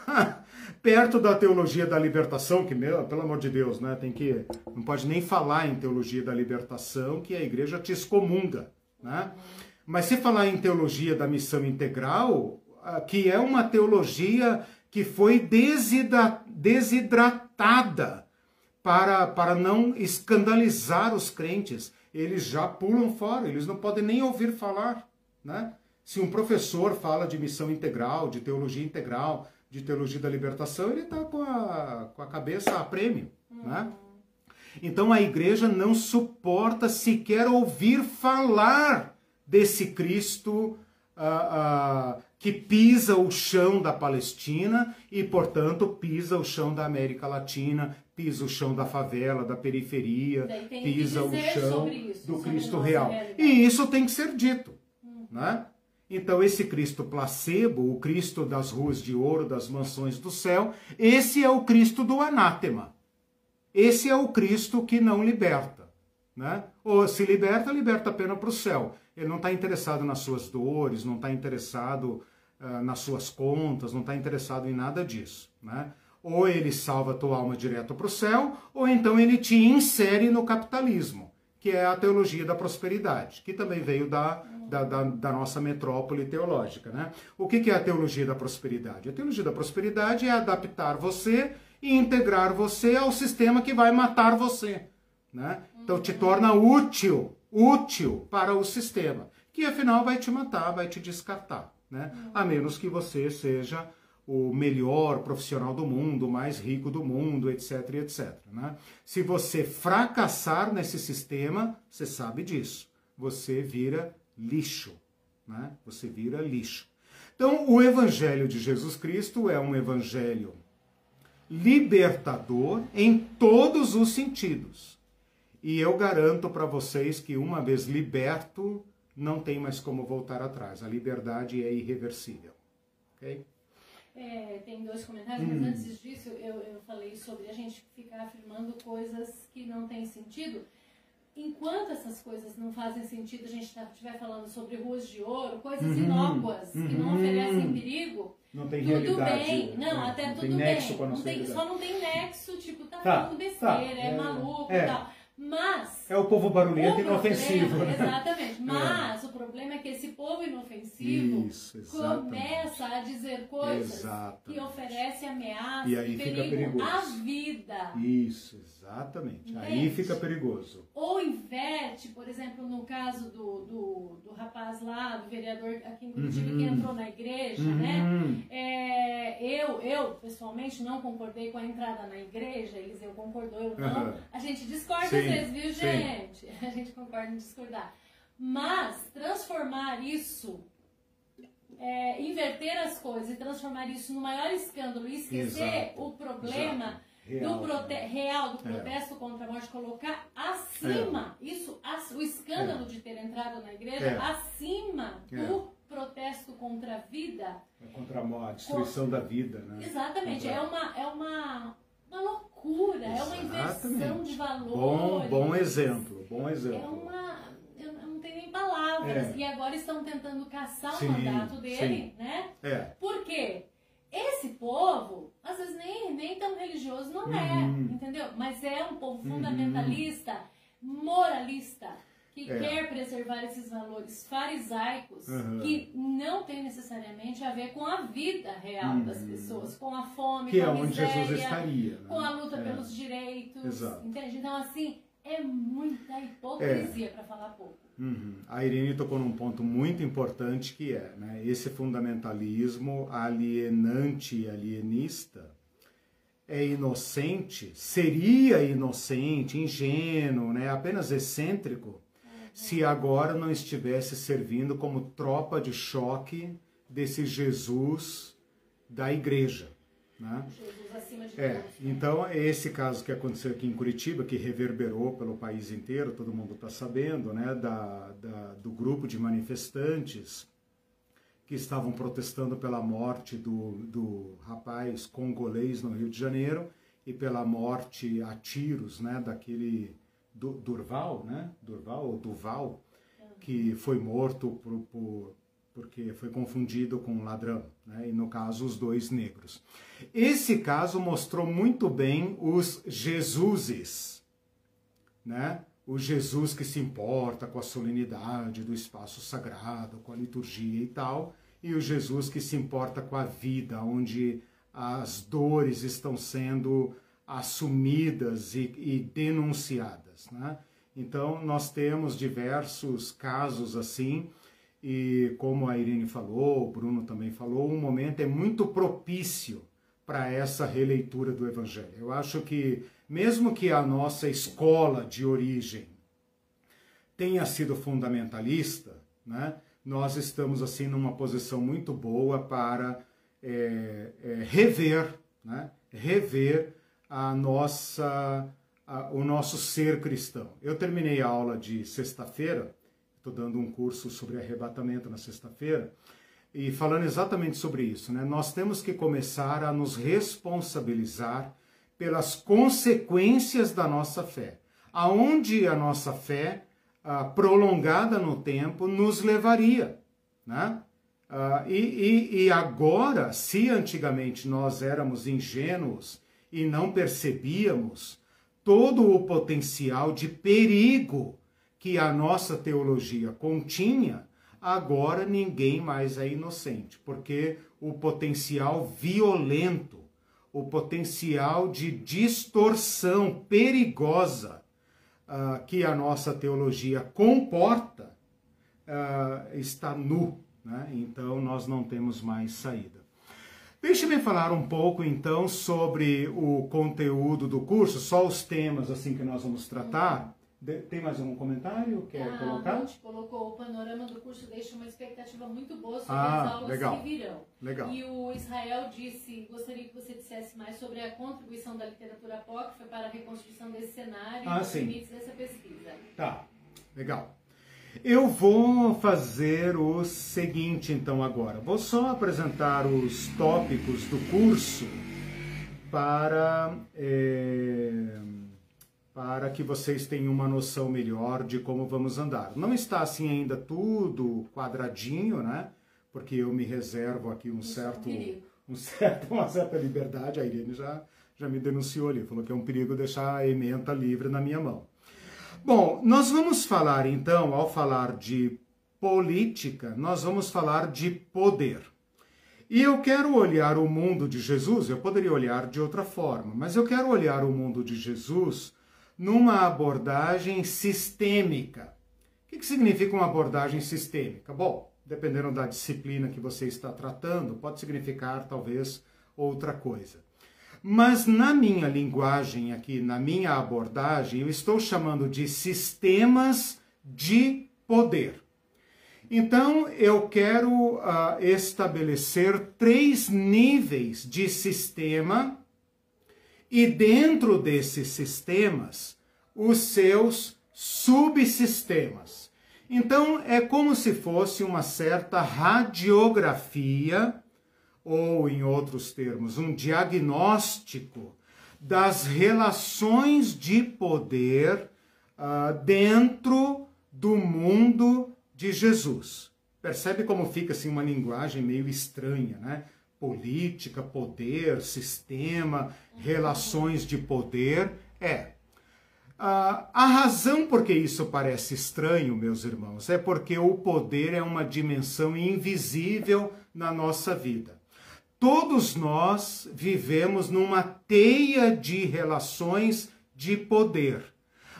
perto da teologia da libertação, que, pelo amor de Deus, né, tem que, não pode nem falar em teologia da libertação, que a igreja te excomunga, né? Mas se falar em teologia da missão integral, que é uma teologia que foi desidra desidratada, para, para não escandalizar os crentes. Eles já pulam fora, eles não podem nem ouvir falar. Né? Se um professor fala de missão integral, de teologia integral, de teologia da libertação, ele está com a, com a cabeça a prêmio. Né? Então a igreja não suporta sequer ouvir falar desse Cristo uh, uh, que pisa o chão da Palestina e, portanto, pisa o chão da América Latina, pisa o chão da favela, da periferia, pisa o chão isso, do Cristo real. E isso tem que ser dito. Hum. Né? Então, esse Cristo placebo, o Cristo das ruas de ouro, das mansões do céu, esse é o Cristo do anátema. Esse é o Cristo que não liberta. Né? Ou se liberta, liberta apenas para o céu. Ele não está interessado nas suas dores, não está interessado uh, nas suas contas, não está interessado em nada disso. Né? ou ele salva a tua alma direto para o céu, ou então ele te insere no capitalismo, que é a teologia da prosperidade, que também veio da, da, da, da nossa metrópole teológica. Né? O que, que é a teologia da prosperidade? A teologia da prosperidade é adaptar você e integrar você ao sistema que vai matar você. Né? Então te torna útil, útil para o sistema, que afinal vai te matar, vai te descartar. Né? A menos que você seja o melhor profissional do mundo, o mais rico do mundo, etc, etc. Né? Se você fracassar nesse sistema, você sabe disso. Você vira lixo. Né? Você vira lixo. Então, o Evangelho de Jesus Cristo é um evangelho libertador em todos os sentidos. E eu garanto para vocês que uma vez liberto, não tem mais como voltar atrás. A liberdade é irreversível. Ok? É, tem dois comentários, hum. mas antes disso eu, eu falei sobre a gente ficar afirmando coisas que não têm sentido. Enquanto essas coisas não fazem sentido, a gente estiver tá, falando sobre ruas de ouro, coisas uhum, inócuas uhum, que não oferecem perigo, não tem tudo bem. Não, é, até não tudo bem. Não tem, só não tem nexo, tipo, tá, tá falando besteira, tá, é, é, maluco e é. tal. Mas. É o povo barulhento e inofensivo. Né? Exatamente. Mas é. o problema é que esse povo inofensivo Isso, começa a dizer coisas exatamente. que oferecem ameaça e aí fica perigo à vida. Isso, exatamente. Entende? Aí fica perigoso. Ou inverte, por exemplo, no caso do, do, do rapaz lá, do vereador aqui em Curitiba, uhum. que entrou na igreja, né? uhum. né? É, eu, eu, pessoalmente, não concordei com a entrada na igreja, Eliseu concordou, eu não. Uhum. A gente discorda Sim vocês, viu, gente? Sim. A gente concorda em discordar. Mas transformar isso, é, inverter as coisas e transformar isso no maior escândalo e esquecer Exato. o problema real, do prote real do é. protesto é. contra a morte, colocar acima é. isso, o escândalo é. de ter entrado na igreja, é. acima do protesto contra a vida. contra a morte, destruição da vida, né? Exatamente. Contra... É uma, é uma uma loucura, Exatamente. é uma inversão de valores. Bom, bom exemplo, bom exemplo. É uma. Eu não tenho nem palavras. É. E agora estão tentando caçar sim, o mandato dele, sim. né? É. Por quê? Esse povo, às vezes nem, nem tão religioso não é, uhum. entendeu? Mas é um povo uhum. fundamentalista, uhum. moralista que é. quer preservar esses valores farisaicos uhum. que não tem necessariamente a ver com a vida real uhum. das pessoas, com a fome, que com é a miséria, Jesus estaria, né? com a luta é. pelos direitos, Exato. entende? Então assim é muita hipocrisia é. para falar pouco. Uhum. A Irene tocou num ponto muito importante que é né, esse fundamentalismo alienante e alienista é inocente, seria inocente, ingênuo, né, apenas excêntrico, se agora não estivesse servindo como tropa de choque desse Jesus da igreja. Né? Jesus acima de é, Deus. Então, esse caso que aconteceu aqui em Curitiba, que reverberou pelo país inteiro, todo mundo está sabendo, né, da, da, do grupo de manifestantes que estavam protestando pela morte do, do rapaz congolês no Rio de Janeiro e pela morte a tiros né, daquele Durval, né? Durval ou Duval, que foi morto por, por, porque foi confundido com um ladrão, né? e no caso os dois negros. Esse caso mostrou muito bem os Jesuses, né? o Jesus que se importa com a solenidade do espaço sagrado, com a liturgia e tal, e o Jesus que se importa com a vida, onde as dores estão sendo assumidas e, e denunciadas. Né? Então, nós temos diversos casos assim, e como a Irene falou, o Bruno também falou, um momento é muito propício para essa releitura do Evangelho. Eu acho que, mesmo que a nossa escola de origem tenha sido fundamentalista, né, nós estamos assim numa posição muito boa para é, é, rever, né, rever a nossa, a, o nosso ser cristão. Eu terminei a aula de sexta-feira, estou dando um curso sobre arrebatamento na sexta-feira, e falando exatamente sobre isso, né? Nós temos que começar a nos responsabilizar pelas consequências da nossa fé. Aonde a nossa fé, ah, prolongada no tempo, nos levaria, né? Ah, e, e, e agora, se antigamente nós éramos ingênuos e não percebíamos todo o potencial de perigo que a nossa teologia continha, agora ninguém mais é inocente, porque o potencial violento, o potencial de distorção perigosa uh, que a nossa teologia comporta uh, está nu. Né? Então nós não temos mais saída. Deixe-me falar um pouco então sobre o conteúdo do curso, só os temas assim que nós vamos tratar. De, tem mais algum comentário? Quer ah, colocar? A Ruth colocou o panorama do curso deixa uma expectativa muito boa sobre ah, as aulas legal. que virão. Legal. E o Israel disse, gostaria que você dissesse mais sobre a contribuição da literatura apócrifa para a reconstrução desse cenário ah, e os sim. limites dessa pesquisa. Tá, legal. Eu vou fazer o seguinte então agora. Vou só apresentar os tópicos do curso para... É para que vocês tenham uma noção melhor de como vamos andar. Não está assim ainda tudo quadradinho, né? Porque eu me reservo aqui um certo, um certo, uma certa liberdade. A Irene já, já me denunciou ali, falou que é um perigo deixar a ementa livre na minha mão. Bom, nós vamos falar então, ao falar de política, nós vamos falar de poder. E eu quero olhar o mundo de Jesus, eu poderia olhar de outra forma, mas eu quero olhar o mundo de Jesus numa abordagem sistêmica. O que, que significa uma abordagem sistêmica? Bom, dependendo da disciplina que você está tratando, pode significar talvez outra coisa. Mas na minha linguagem aqui, na minha abordagem, eu estou chamando de sistemas de poder. Então, eu quero uh, estabelecer três níveis de sistema e dentro desses sistemas, os seus subsistemas. Então, é como se fosse uma certa radiografia, ou em outros termos, um diagnóstico das relações de poder uh, dentro do mundo de Jesus. Percebe como fica assim uma linguagem meio estranha, né? política, poder, sistema, relações de poder. É. Ah, a razão por que isso parece estranho, meus irmãos, é porque o poder é uma dimensão invisível na nossa vida. Todos nós vivemos numa teia de relações de poder.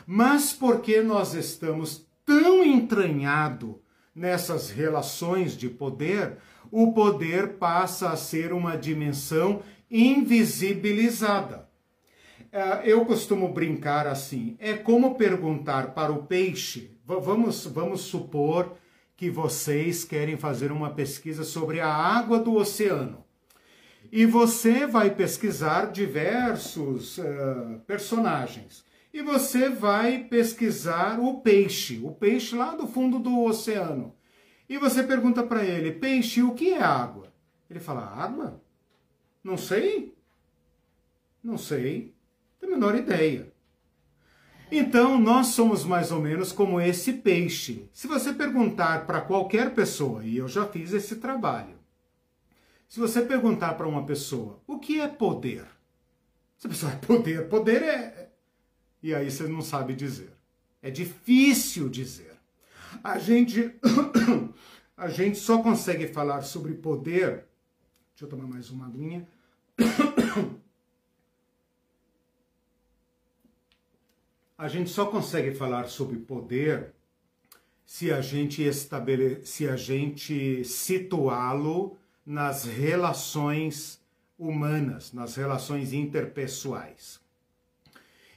Mas porque nós estamos tão entranhados nessas relações de poder, o poder passa a ser uma dimensão invisibilizada. É, eu costumo brincar assim: é como perguntar para o peixe. Vamos, vamos supor que vocês querem fazer uma pesquisa sobre a água do oceano. E você vai pesquisar diversos uh, personagens. E você vai pesquisar o peixe, o peixe lá do fundo do oceano. E você pergunta para ele, peixe, o que é água? Ele fala, água? Não sei. Não sei. Tenho a menor ideia. Então, nós somos mais ou menos como esse peixe. Se você perguntar para qualquer pessoa, e eu já fiz esse trabalho, se você perguntar para uma pessoa, o que é poder? Essa pessoa, é poder, poder é. E aí você não sabe dizer. É difícil dizer. A gente, a gente só consegue falar sobre poder. Deixa eu tomar mais uma aguinha. A gente só consegue falar sobre poder se a gente estabele... se a gente situá-lo nas relações humanas, nas relações interpessoais.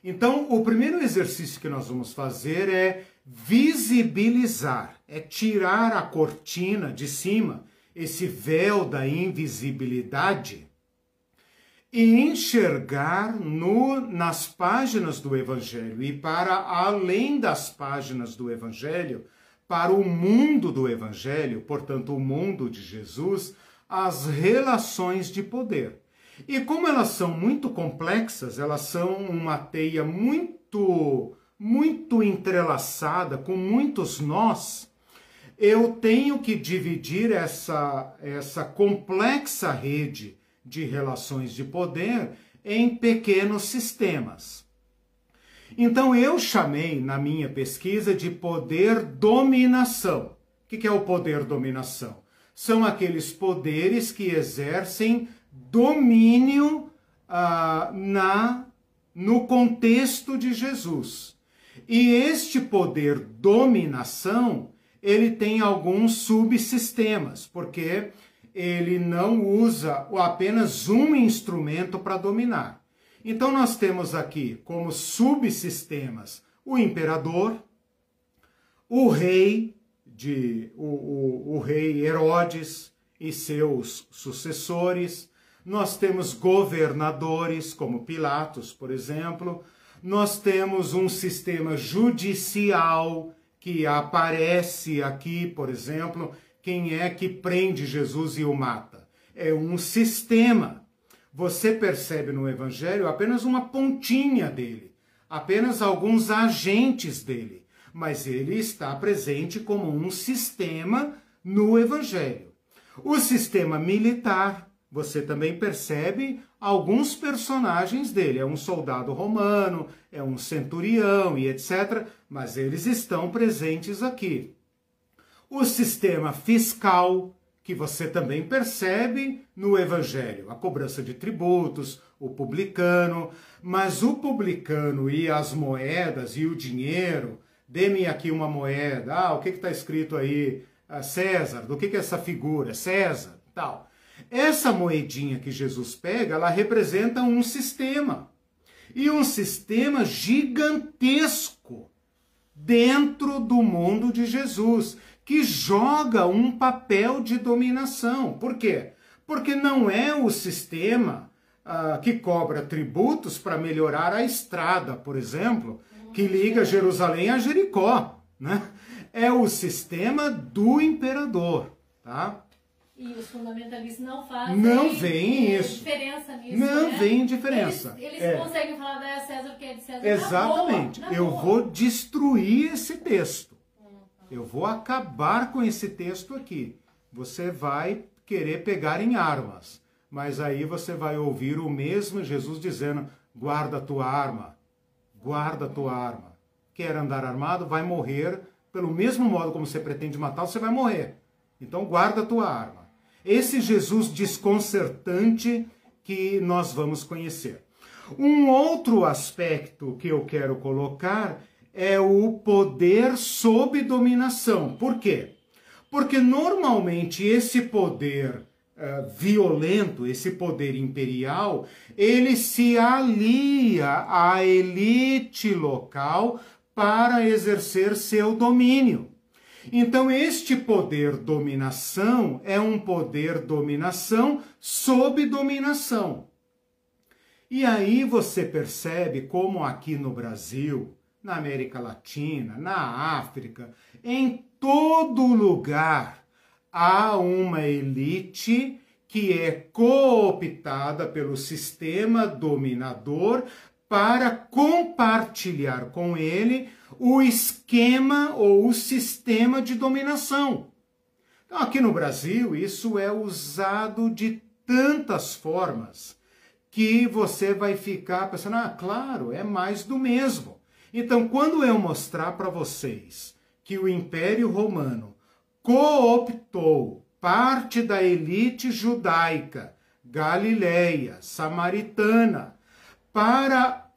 Então, o primeiro exercício que nós vamos fazer é visibilizar, é tirar a cortina de cima, esse véu da invisibilidade, e enxergar no, nas páginas do Evangelho e para além das páginas do Evangelho, para o mundo do Evangelho, portanto, o mundo de Jesus, as relações de poder. E como elas são muito complexas, elas são uma teia muito muito entrelaçada, com muitos nós, eu tenho que dividir essa, essa complexa rede de relações de poder em pequenos sistemas. Então eu chamei na minha pesquisa de poder dominação. O que é o poder dominação? São aqueles poderes que exercem domínio ah, na no contexto de Jesus. E este poder dominação, ele tem alguns subsistemas, porque ele não usa apenas um instrumento para dominar. Então nós temos aqui como subsistemas o imperador, o rei de o, o, o rei Herodes e seus sucessores, nós temos governadores como Pilatos, por exemplo, nós temos um sistema judicial que aparece aqui, por exemplo, quem é que prende Jesus e o mata? É um sistema. Você percebe no Evangelho apenas uma pontinha dele, apenas alguns agentes dele, mas ele está presente como um sistema no Evangelho. O sistema militar, você também percebe alguns personagens dele. É um soldado romano, é um centurião e etc. Mas eles estão presentes aqui. O sistema fiscal, que você também percebe no Evangelho, a cobrança de tributos, o publicano, mas o publicano e as moedas e o dinheiro, dê-me aqui uma moeda, ah, o que está escrito aí? Ah, César, do que, que é essa figura? César, tal. Essa moedinha que Jesus pega, ela representa um sistema. E um sistema gigantesco dentro do mundo de Jesus que joga um papel de dominação. Por quê? Porque não é o sistema uh, que cobra tributos para melhorar a estrada, por exemplo, que liga Jerusalém a Jericó. Né? É o sistema do imperador. Tá? E os fundamentalistas não fazem não vem isso. diferença nisso. Não né? vem diferença. Eles, eles é. conseguem falar da César o que é de César. Exatamente. Na boa, na Eu boa. vou destruir esse texto. Eu vou acabar com esse texto aqui. Você vai querer pegar em armas. Mas aí você vai ouvir o mesmo Jesus dizendo: guarda a tua arma, guarda a tua arma. Quer andar armado, vai morrer. Pelo mesmo modo como você pretende matar, você vai morrer. Então guarda a tua arma. Esse Jesus desconcertante que nós vamos conhecer. Um outro aspecto que eu quero colocar é o poder sob dominação. Por quê? Porque normalmente esse poder uh, violento, esse poder imperial, ele se alia à elite local para exercer seu domínio. Então, este poder dominação é um poder dominação sob dominação. E aí você percebe como aqui no Brasil, na América Latina, na África, em todo lugar há uma elite que é cooptada pelo sistema dominador para compartilhar com ele o esquema ou o sistema de dominação. Então, aqui no Brasil, isso é usado de tantas formas que você vai ficar pensando, ah, claro, é mais do mesmo. Então, quando eu mostrar para vocês que o Império Romano cooptou parte da elite judaica, galileia, samaritana, para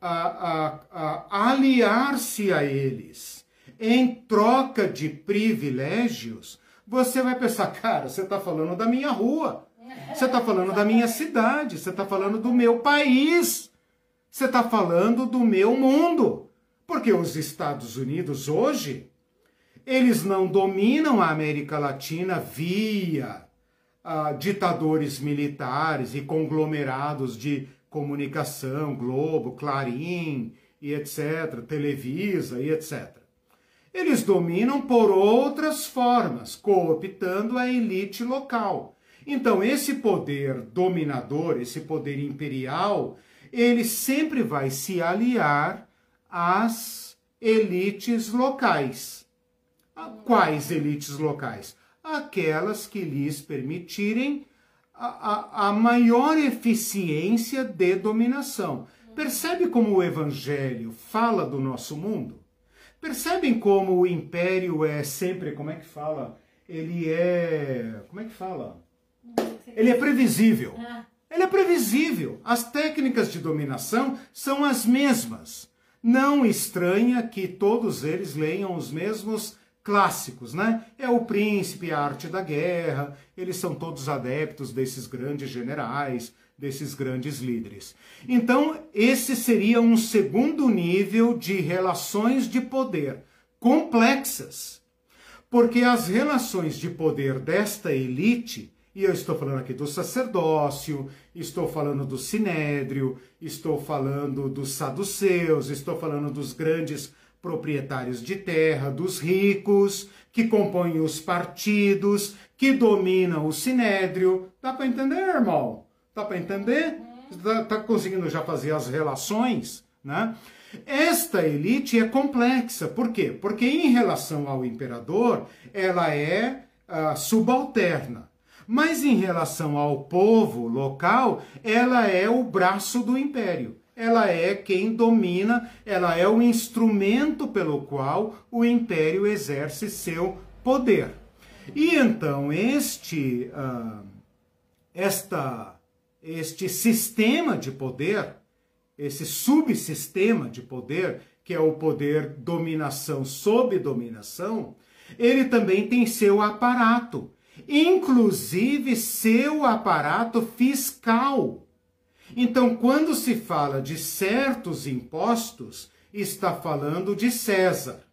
aliar-se a eles em troca de privilégios, você vai pensar, cara, você está falando da minha rua, você está falando da minha cidade, você está falando do meu país, você está falando do meu mundo. Porque os Estados Unidos hoje, eles não dominam a América Latina via ah, ditadores militares e conglomerados de comunicação, Globo, Clarim e etc., Televisa e etc. Eles dominam por outras formas, cooptando a elite local. Então, esse poder dominador, esse poder imperial, ele sempre vai se aliar as elites locais. Quais elites locais? Aquelas que lhes permitirem a, a, a maior eficiência de dominação. Percebe como o Evangelho fala do nosso mundo? Percebem como o império é sempre, como é que fala? Ele é. Como é que fala? Ele é previsível. Ele é previsível. As técnicas de dominação são as mesmas. Não estranha que todos eles leiam os mesmos clássicos, né? É o Príncipe, a Arte da Guerra, eles são todos adeptos desses grandes generais, desses grandes líderes. Então, esse seria um segundo nível de relações de poder complexas. Porque as relações de poder desta elite, e eu estou falando aqui do sacerdócio, estou falando do sinédrio, estou falando dos saduceus, estou falando dos grandes proprietários de terra, dos ricos, que compõem os partidos, que dominam o sinédrio. Dá para entender, irmão? Dá para entender? Está tá conseguindo já fazer as relações, né? Esta elite é complexa. Por quê? Porque em relação ao imperador, ela é uh, subalterna. Mas em relação ao povo local, ela é o braço do império. Ela é quem domina, ela é o instrumento pelo qual o império exerce seu poder. E então este, uh, esta, este sistema de poder, esse subsistema de poder, que é o poder dominação sob dominação, ele também tem seu aparato, inclusive seu aparato fiscal. Então, quando se fala de certos impostos, está falando de César.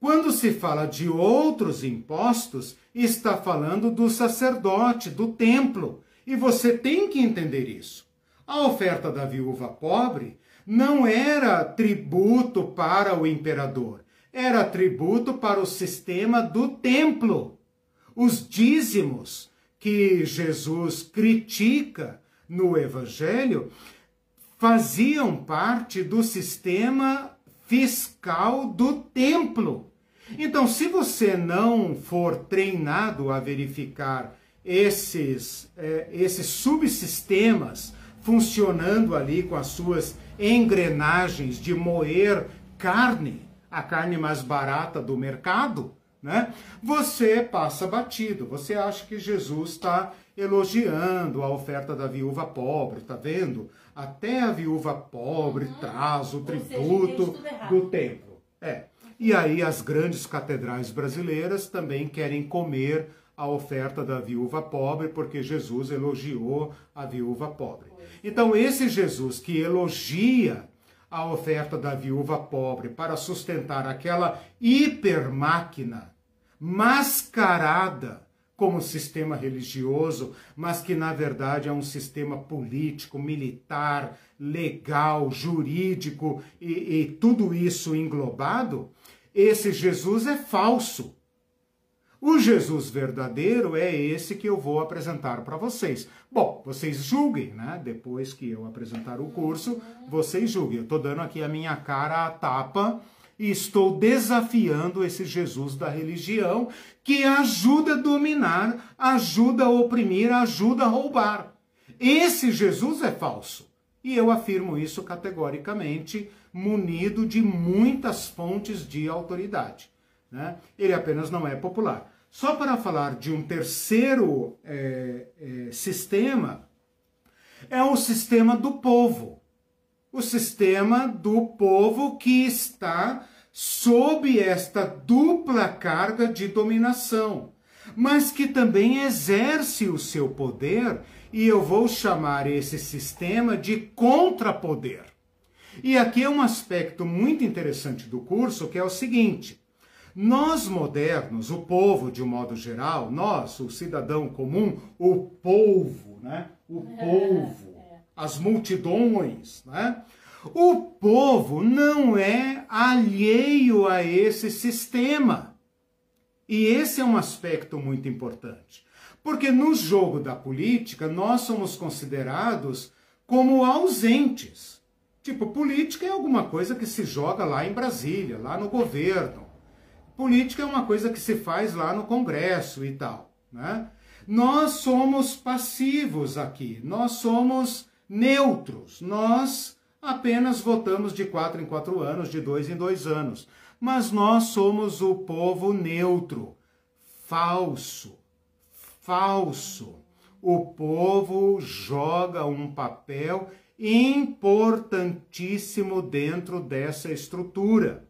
Quando se fala de outros impostos, está falando do sacerdote, do templo. E você tem que entender isso. A oferta da viúva pobre não era tributo para o imperador, era tributo para o sistema do templo. Os dízimos que Jesus critica no Evangelho faziam parte do sistema fiscal do templo. Então, se você não for treinado a verificar esses, é, esses subsistemas funcionando ali com as suas engrenagens de moer carne, a carne mais barata do mercado, né? Você passa batido. Você acha que Jesus está elogiando a oferta da viúva pobre, tá vendo? Até a viúva pobre uhum. traz o tributo seja, do templo. É. E aí as grandes catedrais brasileiras também querem comer a oferta da viúva pobre, porque Jesus elogiou a viúva pobre. Então, esse Jesus que elogia a oferta da viúva pobre para sustentar aquela hipermáquina mascarada como sistema religioso, mas que na verdade é um sistema político, militar, legal, jurídico e, e tudo isso englobado, esse Jesus é falso. O Jesus verdadeiro é esse que eu vou apresentar para vocês. Bom, vocês julguem, né? Depois que eu apresentar o curso, vocês julguem. Eu estou dando aqui a minha cara a tapa e estou desafiando esse Jesus da religião que ajuda a dominar, ajuda a oprimir, ajuda a roubar. Esse Jesus é falso. E eu afirmo isso categoricamente, munido de muitas fontes de autoridade. Né? Ele apenas não é popular. Só para falar de um terceiro é, é, sistema, é o sistema do povo o sistema do povo que está sob esta dupla carga de dominação, mas que também exerce o seu poder, e eu vou chamar esse sistema de contrapoder. E aqui é um aspecto muito interessante do curso, que é o seguinte: nós modernos, o povo de um modo geral, nós, o cidadão comum, o povo, né? O é. povo as multidões, né? O povo não é alheio a esse sistema. E esse é um aspecto muito importante. Porque no jogo da política, nós somos considerados como ausentes. Tipo, política é alguma coisa que se joga lá em Brasília, lá no governo. Política é uma coisa que se faz lá no Congresso e tal. Né? Nós somos passivos aqui, nós somos neutros. Nós apenas votamos de quatro em quatro anos, de dois em dois anos. Mas nós somos o povo neutro. Falso. Falso. O povo joga um papel importantíssimo dentro dessa estrutura.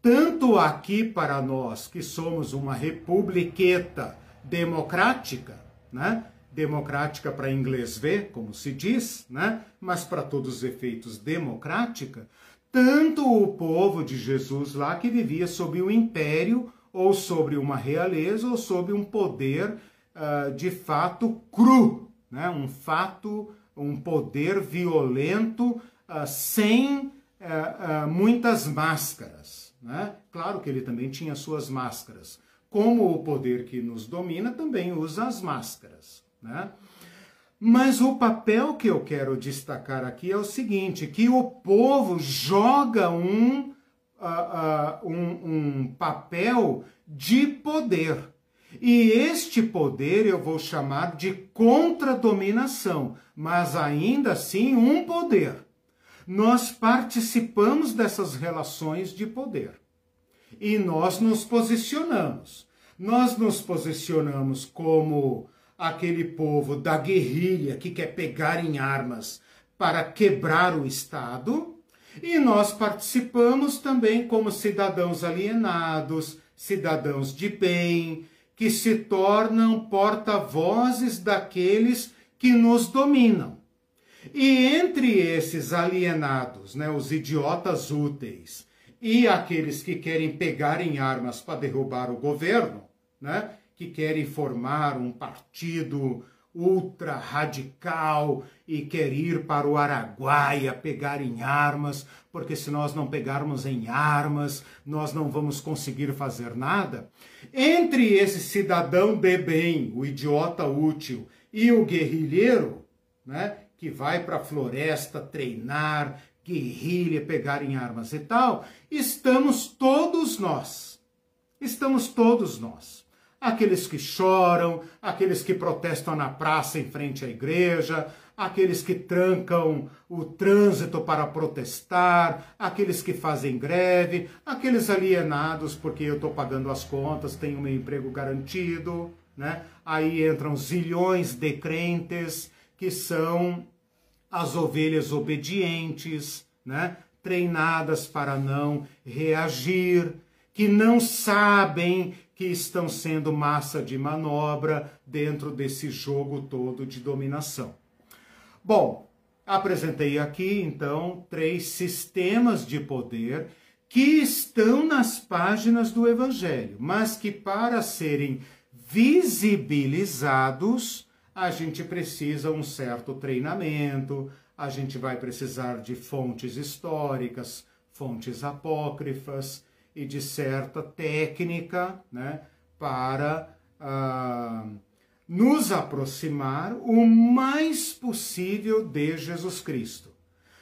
Tanto aqui para nós, que somos uma republiqueta democrática, né? Democrática para inglês ver, como se diz, né? mas para todos os efeitos democrática, tanto o povo de Jesus lá que vivia sob o império, ou sobre uma realeza, ou sob um poder uh, de fato cru, né? um fato, um poder violento, uh, sem uh, muitas máscaras. Né? Claro que ele também tinha suas máscaras. Como o poder que nos domina também usa as máscaras. Né? Mas o papel que eu quero destacar aqui é o seguinte: que o povo joga um, uh, uh, um, um papel de poder. E este poder eu vou chamar de contra-dominação, mas ainda assim um poder. Nós participamos dessas relações de poder e nós nos posicionamos. Nós nos posicionamos como aquele povo da guerrilha que quer pegar em armas para quebrar o Estado, e nós participamos também como cidadãos alienados, cidadãos de bem, que se tornam porta-vozes daqueles que nos dominam. E entre esses alienados, né, os idiotas úteis, e aqueles que querem pegar em armas para derrubar o governo, né, que querem formar um partido ultra radical e quer ir para o Araguaia pegar em armas, porque se nós não pegarmos em armas, nós não vamos conseguir fazer nada. Entre esse cidadão de bem, o idiota útil, e o guerrilheiro, né, que vai para a floresta treinar, guerrilha, pegar em armas e tal, estamos todos nós. Estamos todos nós aqueles que choram, aqueles que protestam na praça em frente à igreja, aqueles que trancam o trânsito para protestar, aqueles que fazem greve, aqueles alienados porque eu estou pagando as contas, tenho meu emprego garantido, né? Aí entram zilhões de crentes que são as ovelhas obedientes, né? Treinadas para não reagir, que não sabem que estão sendo massa de manobra dentro desse jogo todo de dominação. Bom, apresentei aqui então três sistemas de poder que estão nas páginas do Evangelho, mas que para serem visibilizados, a gente precisa um certo treinamento, a gente vai precisar de fontes históricas, fontes apócrifas, e de certa técnica né, para ah, nos aproximar o mais possível de Jesus Cristo.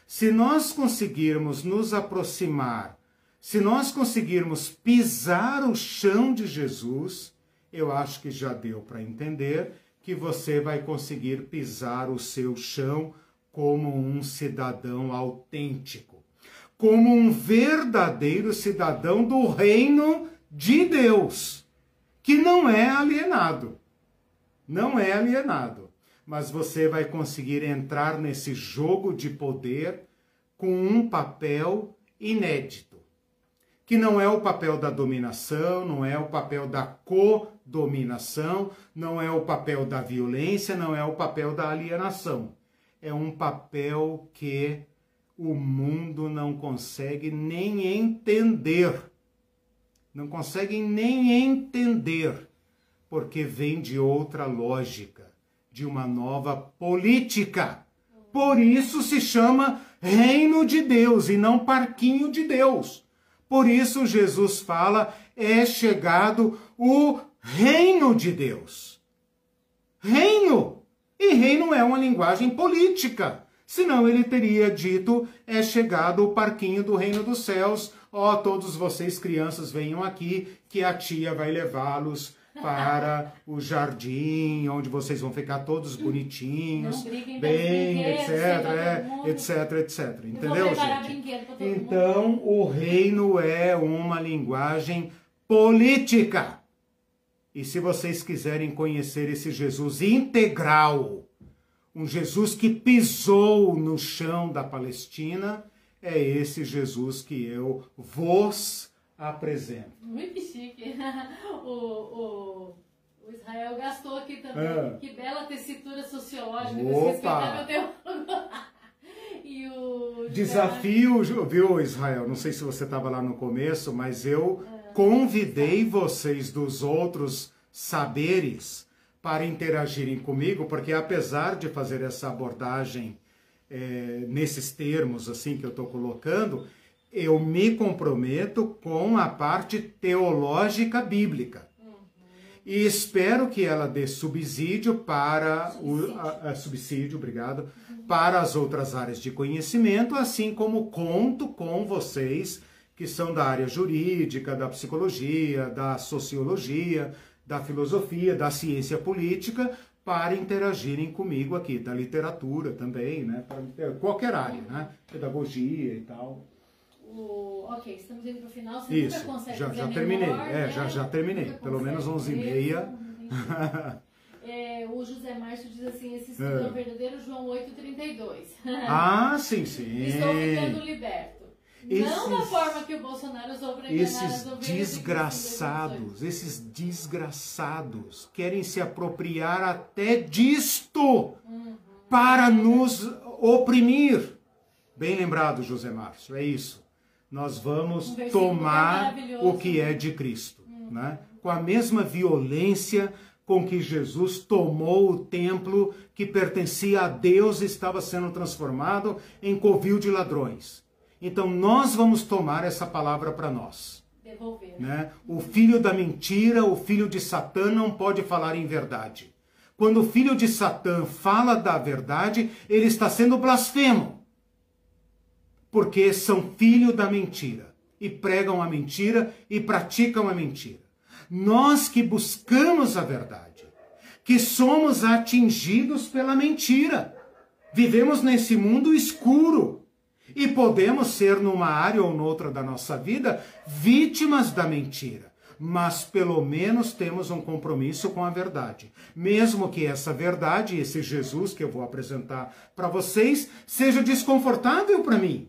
Se nós conseguirmos nos aproximar, se nós conseguirmos pisar o chão de Jesus, eu acho que já deu para entender que você vai conseguir pisar o seu chão como um cidadão autêntico como um verdadeiro cidadão do reino de Deus, que não é alienado. Não é alienado. Mas você vai conseguir entrar nesse jogo de poder com um papel inédito, que não é o papel da dominação, não é o papel da codominação, não é o papel da violência, não é o papel da alienação. É um papel que o mundo não consegue nem entender. Não consegue nem entender, porque vem de outra lógica, de uma nova política. Por isso se chama reino de Deus e não parquinho de Deus. Por isso Jesus fala: é chegado o reino de Deus. Reino! E reino é uma linguagem política. Senão ele teria dito: é chegado o parquinho do reino dos céus. Ó, oh, todos vocês crianças venham aqui, que a tia vai levá-los para o jardim, onde vocês vão ficar todos bonitinhos, bem, etc, é, etc, etc. Entendeu, gente? Então, o reino é uma linguagem política. E se vocês quiserem conhecer esse Jesus integral, um Jesus que pisou no chão da Palestina, é esse Jesus que eu vos apresento. Muito chique. o, o, O Israel gastou aqui também. Ah. Que bela tessitura sociológica. Opa! e o Desafio, viu, Israel? Não sei se você estava lá no começo, mas eu ah. convidei vocês dos outros saberes para interagirem comigo, porque apesar de fazer essa abordagem é, nesses termos assim que eu estou colocando, eu me comprometo com a parte teológica bíblica. E espero que ela dê subsídio para subsídio. o a, a, subsídio, obrigado, para as outras áreas de conhecimento, assim como conto com vocês que são da área jurídica, da psicologia, da sociologia, da filosofia, da ciência política, para interagirem comigo aqui, da literatura também, né? Para qualquer área, né? Pedagogia e tal. O... Ok, estamos indo para o final. Você Isso, nunca consegue já, já terminei. Menor, é, né? já, já terminei. Pelo menos 11 e meia. É, o José Márcio diz assim, esse estudo é, é verdadeiro, João 8,32. Ah, sim, sim. Estou ficando liberto. Esses, não da forma que o Bolsonaro usou para Esses desgraçados, esses desgraçados querem se apropriar até disto uhum. para nos oprimir. Bem lembrado, José Márcio, é isso. Nós vamos um tomar o que é de Cristo, uhum. né? com a mesma violência com que Jesus tomou o templo que pertencia a Deus e estava sendo transformado em covil de ladrões. Então nós vamos tomar essa palavra para nós. Devolver. Né? O filho da mentira, o filho de Satã não pode falar em verdade. Quando o filho de Satã fala da verdade, ele está sendo blasfemo. Porque são filho da mentira e pregam a mentira e praticam a mentira. Nós que buscamos a verdade, que somos atingidos pela mentira, vivemos nesse mundo escuro e podemos ser, numa área ou noutra da nossa vida, vítimas da mentira. Mas pelo menos temos um compromisso com a verdade. Mesmo que essa verdade, esse Jesus que eu vou apresentar para vocês, seja desconfortável para mim.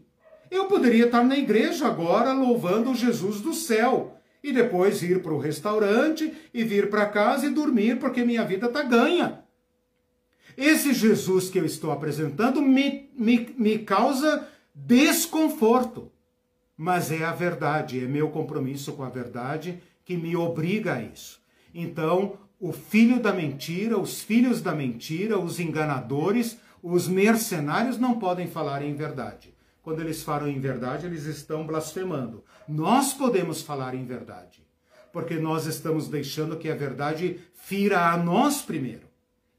Eu poderia estar na igreja agora louvando o Jesus do céu e depois ir para o restaurante e vir para casa e dormir porque minha vida está ganha. Esse Jesus que eu estou apresentando me, me, me causa desconforto. Mas é a verdade, é meu compromisso com a verdade que me obriga a isso. Então, o filho da mentira, os filhos da mentira, os enganadores, os mercenários não podem falar em verdade. Quando eles falam em verdade, eles estão blasfemando. Nós podemos falar em verdade, porque nós estamos deixando que a verdade fira a nós primeiro.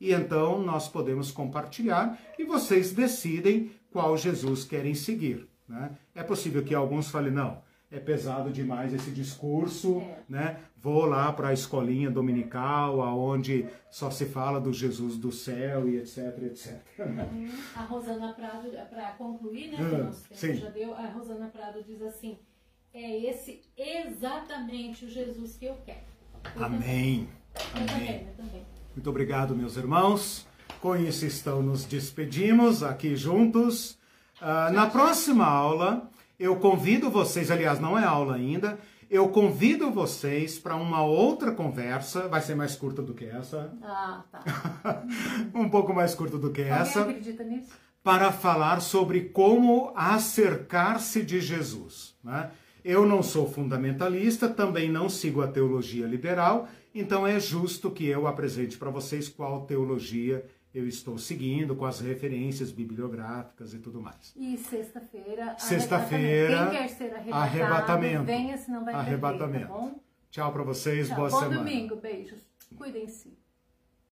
E então nós podemos compartilhar e vocês decidem qual Jesus querem seguir. Né? É possível que alguns falem, não, é pesado demais esse discurso, é. né? Vou lá para a escolinha dominical, aonde só se fala do Jesus do céu e etc, etc. Uhum. A Rosana Prado, para concluir, né, que nosso tempo já deu, a Rosana Prado diz assim, é esse exatamente o Jesus que eu quero. Eu Amém. Também. Amém. Eu também, Muito obrigado, meus irmãos. Com isso, então, nos despedimos aqui juntos. Uh, na próxima aula, eu convido vocês, aliás, não é aula ainda, eu convido vocês para uma outra conversa, vai ser mais curta do que essa. Ah, tá. um pouco mais curta do que Alguém essa. acredita nisso? Para falar sobre como acercar-se de Jesus. Né? Eu não sou fundamentalista, também não sigo a teologia liberal, então é justo que eu apresente para vocês qual teologia eu estou seguindo com as referências bibliográficas e tudo mais. E sexta-feira, sexta-feira, arrebatado, arrebatamento, venha, senão vai arrebatamento. Perder, tá bom? Tchau para vocês, Tchau, boa bom semana. Bom domingo, beijos. Cuidem-se.